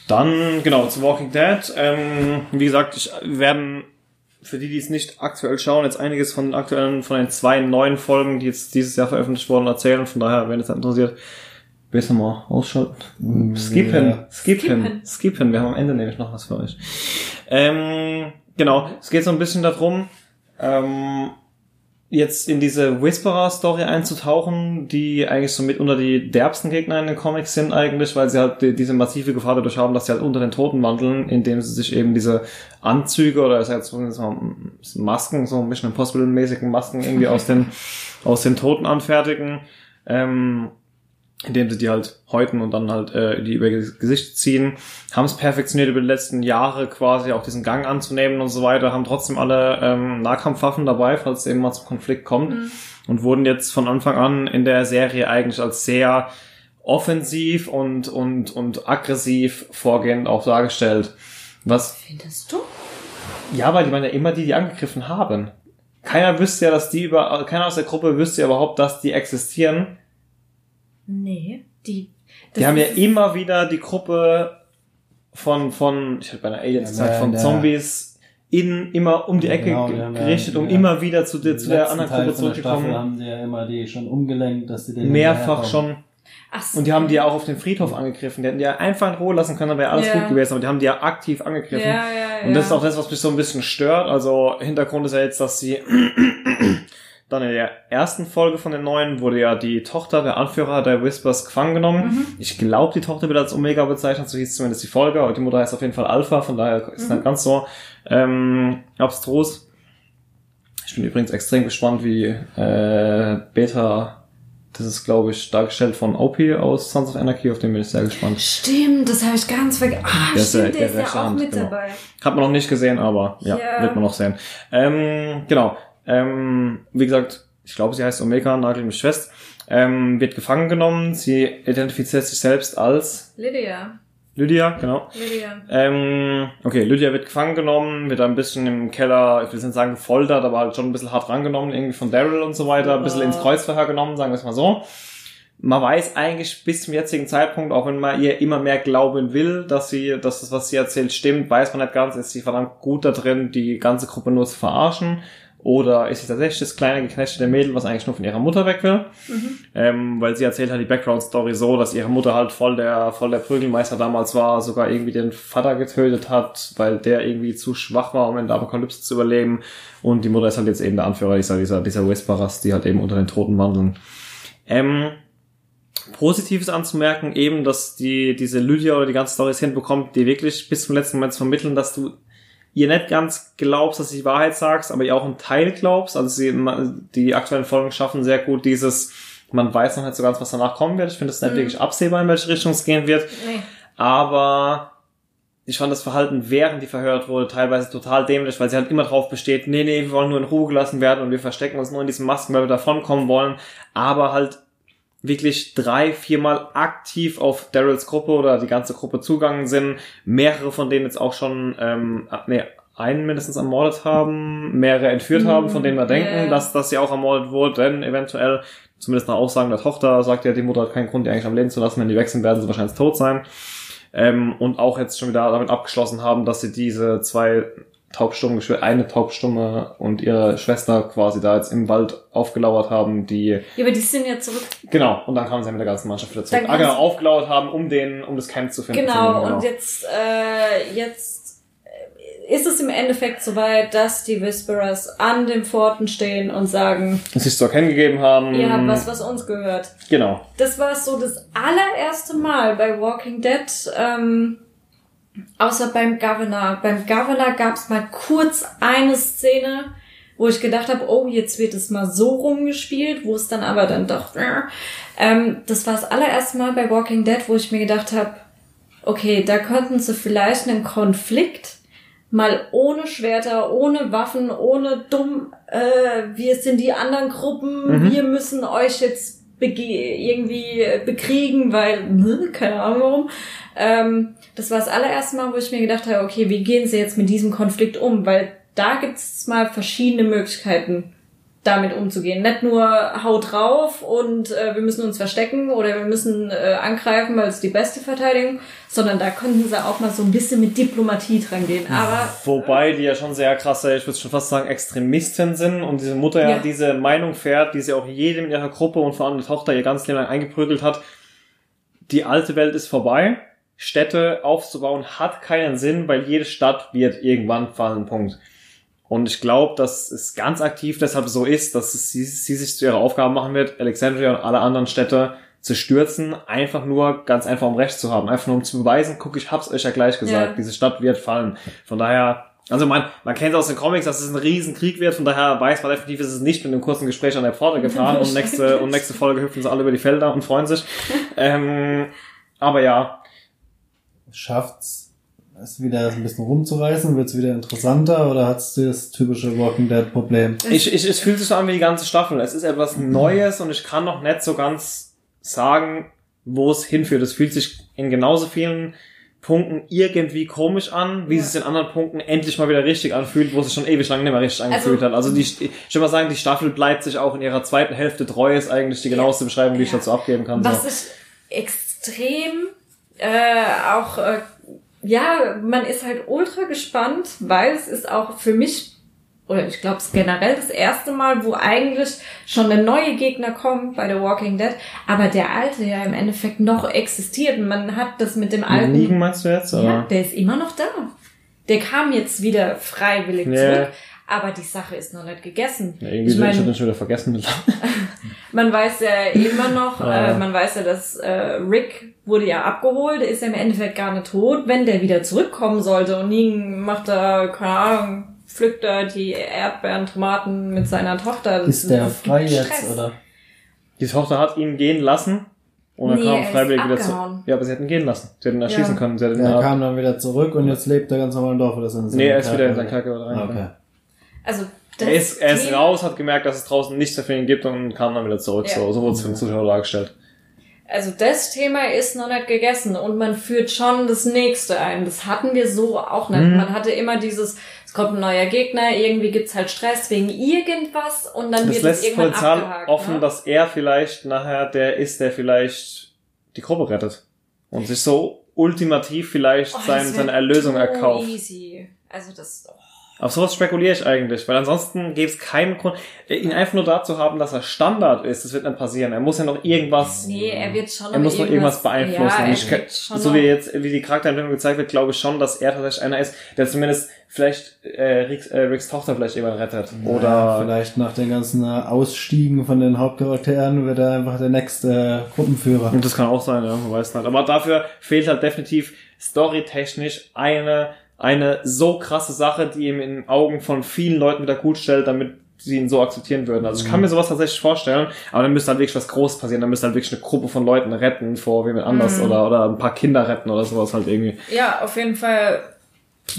Dann, genau, zu Walking Dead. Ähm, wie gesagt, ich, wir werden für die, die es nicht aktuell schauen, jetzt einiges von den aktuellen, von den zwei neuen Folgen, die jetzt dieses Jahr veröffentlicht wurden, erzählen. Von daher, wenn es interessiert, besser mal ausschalten. Skippen, Ja. skippen, Skippen. skippen. Wir haben am Ende nämlich noch was für euch. Ähm, genau, es geht so ein bisschen darum, ähm, jetzt in diese Whisperer-Story einzutauchen, die eigentlich so mit unter die derbsten Gegner in den Comics sind eigentlich, weil sie halt die, diese massive Gefahr dadurch haben, dass sie halt unter den Toten wandeln, indem sie sich eben diese Anzüge oder sag jetzt so Masken, so Mission Impossible-mäßigen Masken irgendwie aus den, aus den Toten anfertigen. Ähm, indem sie die halt häuten und dann halt äh, die über Gesicht ziehen. Haben es perfektioniert über die letzten Jahre quasi auch diesen Gang anzunehmen und so weiter, haben trotzdem alle ähm, Nahkampfwaffen dabei, falls es eben mal zum Konflikt kommt Mhm. und wurden jetzt von Anfang an in der Serie eigentlich als sehr offensiv und, und, und aggressiv vorgehend auch dargestellt. Was Findest du? ja, weil die waren ja immer die, die angegriffen haben. Keiner wüsste ja, dass die über, keiner aus der Gruppe wüsste ja überhaupt, dass die existieren. Nee, die. Die haben ja immer wieder die Gruppe von, von, ich hätte bei einer Aliens Ja, gesagt, von der- Zombies in, immer um die Ja, Ecke genau, die haben ja- gerichtet, um ja. immer wieder zu, der zu der anderen Teil Gruppe der zurückgekommen. haben die ja immer die schon umgelenkt, dass die den Mehrfach schon. Ach so. Und die haben die ja auch auf den Friedhof angegriffen. Die hätten die ja einfach in Ruhe lassen können, dann wäre alles Ja. gut gewesen. Aber die haben die ja aktiv angegriffen. Ja, ja, ja. Und das ist auch das, was mich so ein bisschen stört. Also Hintergrund ist ja jetzt, dass sie dann in der ersten Folge von den neuen wurde ja die Tochter der Anführer der Whispers gefangen genommen. Mhm. Ich glaube, die Tochter wird als Omega bezeichnet, so hieß zumindest die Folge, aber die Mutter heißt auf jeden Fall Alpha, von daher ist Mhm. nicht ganz so ähm, abstrus. Ich bin übrigens extrem gespannt, wie äh, Beta, das ist glaube ich dargestellt von OP aus Sons of Anarchy, auf den bin ich sehr gespannt. Stimmt, das habe ich ganz vergessen. Ah, Der ist ja- stimmt, der der ist ja auch mit genau. dabei. Hat man noch nicht gesehen, aber ja, Ja. wird man noch sehen. Ähm, genau. Ähm, wie gesagt, ich glaube, sie heißt Omega, nagel mich fest. Ähm, wird gefangen genommen. Sie identifiziert sich selbst als Lydia. Lydia, genau. Lydia. Ähm, okay, Lydia wird gefangen genommen, wird ein bisschen im Keller, ich will nicht sagen gefoltert, aber halt schon ein bisschen hart rangenommen, irgendwie von Daryl und so weiter, ein bisschen ins Kreuzverhör genommen, sagen wir es mal so. Man weiß eigentlich bis zum jetzigen Zeitpunkt, auch wenn man ihr immer mehr glauben will, dass sie, dass das, was sie erzählt, stimmt, weiß man nicht ganz, ist sie verdammt gut da drin, die ganze Gruppe nur zu verarschen. Oder ist sie tatsächlich das kleine geknechtete Mädel, was eigentlich nur von ihrer Mutter weg will? Ähm, weil sie erzählt halt die Background-Story so, dass ihre Mutter halt voll der, voll der Prügelmeister damals war, sogar irgendwie den Vater getötet hat, weil der irgendwie zu schwach war, um in der Apokalypse zu überleben. Und die Mutter ist halt jetzt eben der Anführer dieser, dieser, dieser Whisperers, die halt eben unter den Toten wandeln. Ähm, Positives anzumerken, eben, dass die, diese Lydia oder die ganze Story es hinbekommt, die wirklich bis zum letzten Moment zu vermitteln, dass du ihr nicht ganz glaubst, dass du die Wahrheit sagst, aber ihr auch einen Teil glaubst. Also sie, die aktuellen Folgen schaffen sehr gut dieses, man weiß noch nicht so ganz, was danach kommen wird. Ich finde es nicht Mhm. wirklich absehbar, in welche Richtung es gehen wird. Nee. Aber ich fand das Verhalten, während die verhört wurde, teilweise total dämlich, weil sie halt immer drauf besteht, nee, nee, wir wollen nur in Ruhe gelassen werden und wir verstecken uns nur in diesen Masken, weil wir davonkommen wollen. Aber halt wirklich drei, viermal aktiv auf Daryls Gruppe oder die ganze Gruppe zugangen sind. Mehrere von denen jetzt auch schon, ähm, nee, einen mindestens ermordet haben, mehrere entführt Mhm. haben, von denen wir denken, dass, dass sie auch ermordet wurden, eventuell, zumindest nach Aussagen der Tochter, sagt ja, die Mutter hat keinen Grund, die eigentlich am Leben zu lassen, wenn die wechseln, werden sie wahrscheinlich tot sein. Ähm, und auch jetzt schon wieder damit abgeschlossen haben, dass sie diese zwei taubstummen, Geschw- eine taubstumme und ihre Schwester quasi da jetzt im Wald aufgelauert haben, die Ja, aber die sind ja zurück. Genau, und dann kamen sie mit der ganzen Mannschaft wieder zurück. Dann Ah, genau, aufgelauert haben, um den, um das Camp zu finden. Genau, finden, und jetzt, äh, jetzt äh, ist es im Endeffekt soweit, dass die Whisperers an den Pforten stehen und sagen, Dass sie es zu erkennen gegeben haben. ihr habt was, was uns gehört. Genau. Das war so das allererste Mal bei Walking Dead, ähm, außer beim Governor. Beim Governor gab es mal kurz eine Szene, wo ich gedacht habe, oh, jetzt wird es mal so rumgespielt, wo es dann aber dann doch. Ähm, das war das allererste Mal bei Walking Dead, wo ich mir gedacht habe, okay, da könnten sie vielleicht einen Konflikt mal ohne Schwerter, ohne Waffen, ohne dumm, äh, wir sind die anderen Gruppen, Mhm. wir müssen euch jetzt irgendwie bekriegen, weil, ne, keine Ahnung warum. Ähm, das war das allererste Mal, wo ich mir gedacht habe, okay, wie gehen sie jetzt mit diesem Konflikt um? Weil da gibt's mal verschiedene Möglichkeiten, damit umzugehen. Nicht nur haut drauf und äh, wir müssen uns verstecken oder wir müssen äh, angreifen, weil es die beste Verteidigung, sondern da könnten sie auch mal so ein bisschen mit Diplomatie dran gehen. Aber Wobei die ja schon sehr krasse, ich würde schon fast sagen, Extremisten sind und diese Mutter ja, Ja. diese Meinung fährt, die sie auch jedem in ihrer Gruppe und vor allem die Tochter ihr ganzes Leben lang eingeprügelt hat. Die alte Welt ist vorbei. Städte aufzubauen hat keinen Sinn, weil jede Stadt wird irgendwann fallen. Punkt. Und ich glaube, dass es ganz aktiv deshalb so ist, dass es sie, sie sich zu ihrer Aufgabe machen wird, Alexandria und alle anderen Städte zu stürzen, einfach nur ganz einfach um Recht zu haben. Einfach nur um zu beweisen, guck, ich hab's euch ja gleich gesagt, Ja. diese Stadt wird fallen. Von daher Also man, man kennt aus den Comics, dass es ein Riesenkrieg wird, von daher weiß man definitiv, ist es nicht mit einem kurzen Gespräch an der Pforte getan und nächste, und nächste Folge hüpfen sie alle über die Felder und freuen sich. Ähm, aber ja, Schafft's es wieder ein bisschen rumzureißen? Wird's wieder interessanter oder hat's das typische Walking Dead Problem? ich, ich, es fühlt sich so an wie die ganze Staffel. Es ist etwas Neues und ich kann noch nicht so ganz sagen, wo es hinführt. Es fühlt sich in genauso vielen Punkten irgendwie komisch an, wie Ja. es sich in anderen Punkten endlich mal wieder richtig anfühlt, wo es sich schon ewig lang nicht mehr richtig angefühlt hat. Also die, ich würde mal sagen, die Staffel bleibt sich auch in ihrer zweiten Hälfte treu, ist eigentlich die genaueste Beschreibung, die ich Ja. dazu abgeben kann. Was So. ich extrem äh, auch, äh, ja, man ist halt ultra gespannt, weil es ist auch für mich, oder ich glaube es generell das erste Mal, wo eigentlich schon der neue Gegner kommt bei The Walking Dead, aber der alte ja im Endeffekt noch existiert. Und man hat das mit dem alten. Liegen meinst du jetzt? Ja, Oder? der ist immer noch da. Der kam jetzt wieder freiwillig Ja. zurück. Aber die Sache ist noch nicht gegessen. Ja, irgendwie, ich ich, meine, hab den schon wieder vergessen. man weiß ja immer noch, äh, man weiß ja, dass äh, Rick wurde ja abgeholt, ist ja im Endeffekt gar nicht tot. Wenn der wieder zurückkommen sollte und Negan macht da, keine Ahnung, pflückt da die Erdbeeren, Tomaten mit seiner Tochter. Das- Ist der das frei jetzt oder? Die Tochter hat ihn gehen lassen und er Nee, kam er ist freiwillig wieder abgehauen. zurück. Ja, aber sie hätten ihn gehen lassen. Sie hätten ihn erschießen Ja. können. Sie hätten ab- kam dann wieder zurück und jetzt lebt er ganz normal im Dorf oder sind Nee, er ist wieder in sein Kerker rein. Okay. Also, das Er ist, er ist Thema- raus, hat gemerkt, dass es draußen nichts mehr für ihn gibt und kam dann wieder zurück. Ja. So, so wurde es für den Zuschauer dargestellt. Also das Thema ist noch nicht gegessen und man führt schon das nächste ein. Das hatten wir so auch nicht. Mhm. Man hatte immer dieses, es kommt ein neuer Gegner, irgendwie gibt's halt Stress wegen irgendwas und dann Das wird es lässt irgendwann Potenzial abgehakt. offen, ne? dass er vielleicht nachher der ist, der vielleicht die Gruppe rettet. Und sich so ultimativ vielleicht Oh, sein, seine Erlösung erkauft. Easy. Also das. Oh. Auf sowas spekuliere ich eigentlich, weil ansonsten gäbe es keinen Grund, ihn einfach nur dazu haben, dass er Standard ist. Das wird nicht passieren. Er muss ja noch irgendwas Nee, er wird schon Er muss noch irgendwas beeinflussen. Ja, er ich, wird schon so noch- wie jetzt, wie die Charakterentwicklung gezeigt wird, glaube ich schon, dass er tatsächlich einer ist, der zumindest vielleicht äh, Ricks, äh, Ricks Tochter vielleicht irgendwann rettet. Ja, Oder vielleicht nach den ganzen äh, Ausstiegen von den Hauptcharakteren wird er einfach der nächste äh, Gruppenführer. Und das kann auch sein, ja, man weiß nicht. Aber dafür fehlt halt definitiv storytechnisch eine, eine so krasse Sache, die ihm in den Augen von vielen Leuten wieder gut stellt, damit sie ihn so akzeptieren würden. Also ich kann mir sowas tatsächlich vorstellen, aber dann müsste halt wirklich was Großes passieren, dann müsste halt wirklich eine Gruppe von Leuten retten vor wem anders oder, oder ein paar Kinder retten oder sowas halt irgendwie. Ja, auf jeden Fall.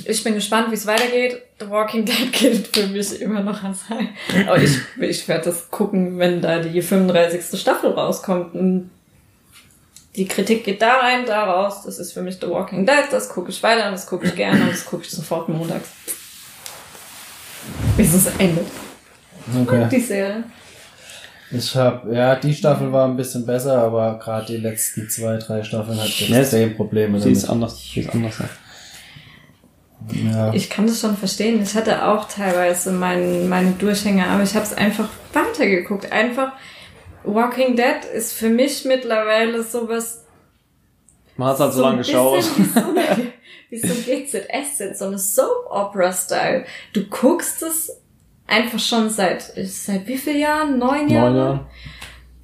Ich bin gespannt, wie es weitergeht. The Walking Dead gilt für mich immer noch als High. Aber ich, ich werde das gucken, wenn da die 35. Staffel rauskommt. Und die Kritik geht da rein, da raus. Das ist für mich The Walking Dead. Das gucke ich weiter und das gucke ich gerne und das gucke ich sofort montags. Bis es endet. Okay. Die Serie. Ich hab, ja, die Staffel war ein bisschen besser, aber gerade die letzten zwei, drei Staffeln hat Ja, extrem Probleme Sie ist anders, sie ist anders. Ja. Ja. Ich kann das schon verstehen. Ich hatte auch teilweise meinen meine Durchhänger, aber ich habe es einfach weitergeguckt. Einfach Walking Dead ist für mich mittlerweile sowas. Man hat halt so, lange geschaut. Wie so, eine, wie so GZS, so eine Soap-Opera-Style. Du guckst es einfach schon seit, seit wie vielen Jahren? Neun Jahren? Neun Jahre.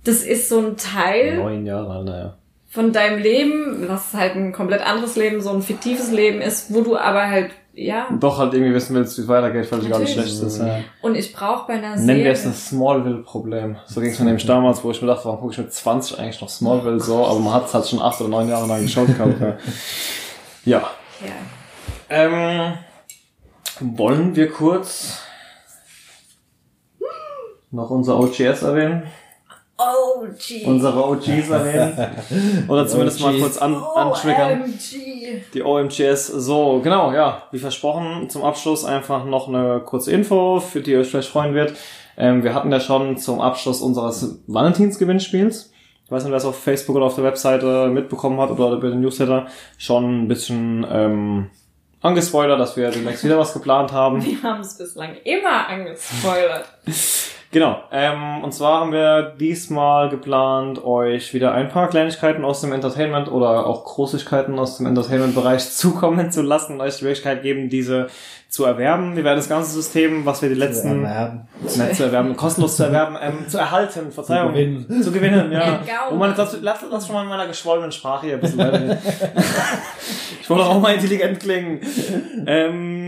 Das ist so ein Teil Neun Jahre, naja. von deinem Leben, was halt ein komplett anderes Leben, so ein fiktives Leben ist, wo du aber halt, ja, Doch halt irgendwie wissen willst, wie es weitergeht, weil es gar nicht schlecht ist. Ja. und ich brauche bei einer Nennen Serie... wir es ein Smallville-Problem. So ging es mir nämlich damals, wo ich mir dachte, warum gucke ich mit 20 eigentlich noch Smallville so, aber man hat es halt schon acht oder neun Jahre lang geschaut gehabt. Ja. ja. ja. Ähm, wollen wir kurz noch unser OGS erwähnen? Oh, gee. Unsere OGs erwähnen? Oder zumindest mal kurz an, antriggern. OMG. Die OMGS, so, genau, ja, wie versprochen, zum Abschluss einfach noch eine kurze Info, für die ihr euch vielleicht freuen wird. Ähm, wir hatten ja schon zum Abschluss unseres Valentinsgewinnspiels, ich weiß nicht, wer es auf Facebook oder auf der Webseite mitbekommen hat oder über den Newsletter, schon ein bisschen ähm, angespoilert, dass wir demnächst wieder was geplant haben. Wir haben es bislang immer angespoilert. Genau. Ähm, und zwar haben wir diesmal geplant, euch wieder ein paar Kleinigkeiten aus dem Entertainment oder auch Großigkeiten aus dem Entertainment-Bereich zukommen zu lassen und euch die Möglichkeit geben, diese zu erwerben. Wir werden das ganze System, was wir die letzten Erwerben. nicht zu erwerben, kostenlos zu erwerben, ähm, zu erhalten, Verzeihung. Zu gewinnen. Zu gewinnen, ja. Und man, das, lass, lass schon mal in meiner geschwollenen Sprache hier ein bisschen weiter. ich wollte auch mal intelligent klingen. Ähm,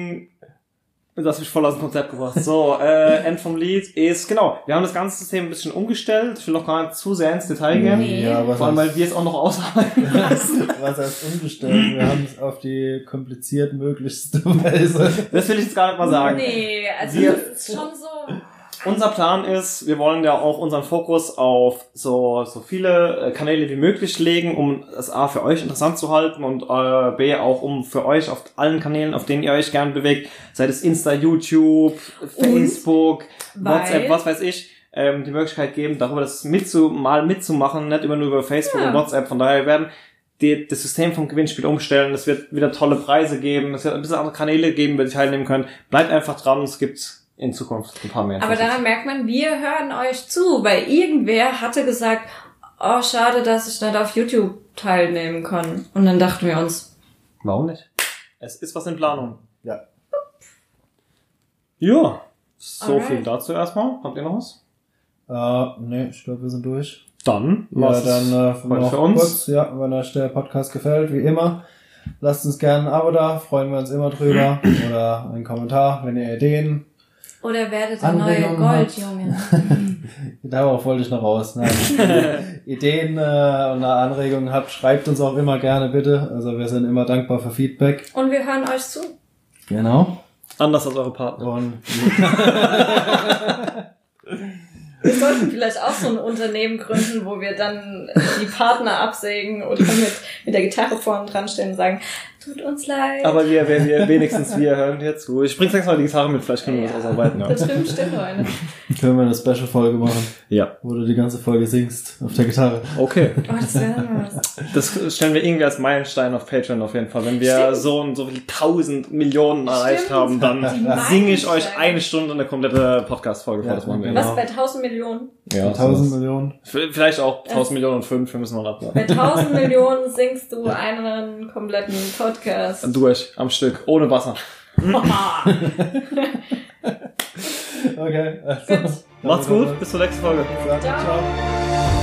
Du hast mich voll aus dem Konzept gebracht. So, äh, End vom Lied ist, genau, wir haben das ganze System ein bisschen umgestellt. Ich will noch gar nicht zu sehr ins Detail gehen. Nee. Ja, was Vor allem, weil wir es auch noch ausarbeiten lassen. was heißt umgestellt? Wir haben es auf die kompliziert möglichste Weise. Das will ich jetzt gar nicht mal sagen. Nee, also Wir- das ist schon so. Unser Plan ist, wir wollen ja auch unseren Fokus auf so, so viele äh, Kanäle wie möglich legen, um es A für euch interessant zu halten und äh, B auch um für euch auf allen Kanälen, auf denen ihr euch gern bewegt, sei es Insta, YouTube, Facebook, WhatsApp, was weiß ich, ähm, die Möglichkeit geben, darüber das mitzu, mal mitzumachen, nicht immer nur über Facebook Ja. und WhatsApp. Von daher werden die, das System vom Gewinnspiel umstellen. Es wird wieder tolle Preise geben. Es wird ein bisschen andere Kanäle geben, wo ihr teilnehmen könnt. Bleibt einfach dran. Es gibt in Zukunft ein paar mehr. Aber daran merkt man, wir hören euch zu, weil irgendwer hatte gesagt, oh, schade, dass ich nicht auf YouTube teilnehmen kann. Und dann dachten wir uns, Warum nicht? Es ist was in Planung. Ja. Ja. So Alright. viel dazu erstmal. Habt ihr noch was? Äh, nee, ich glaube, wir sind durch. Dann. Ja, dann äh, noch für uns. kurz, ja, wenn euch der Podcast gefällt, wie immer, lasst uns gerne ein Abo da, freuen wir uns immer drüber. Oder einen Kommentar, wenn ihr Ideen. Oder werdet der neue. Goldjunge. Darauf wollte ich noch raus. Nein. Ideen äh, und Anregungen habt, schreibt uns auch immer gerne bitte. Also wir sind immer dankbar für Feedback. Und wir hören euch zu. Genau. Anders als eure Partner. Und Wir sollten vielleicht auch so ein Unternehmen gründen, wo wir dann die Partner absägen oder mit, mit der Gitarre vorne dran stehen und sagen, tut uns leid. Aber wir, wir, wir, wenigstens wir hören dir zu. Ich bring nächstes Mal die Gitarre mit, vielleicht können wir das Ja. ausarbeiten. Ja. Betrübt Stille eine. können wir eine Special-Folge machen, ja. wo du die ganze Folge singst auf der Gitarre. Okay. Oh, das wäre was. Das stellen wir irgendwie als Meilenstein auf Patreon auf jeden Fall. Wenn wir Stimmt. so und so viele tausend Millionen erreicht Stimmt. haben, dann singe ich euch eine Stunde eine komplette Podcast-Folge vor. Ja, das machen wir. genau. Was bei 1000 Millionen? Ja, 1000 sowas. Millionen. Vielleicht auch 1000 Millionen und 5, wir müssen mal abwarten. Bei 1000 Millionen singst du einen kompletten Podcast. Durch, am Stück, ohne Wasser. Okay. Also, Macht's gut, bis zur nächsten Folge. Ciao. Ciao.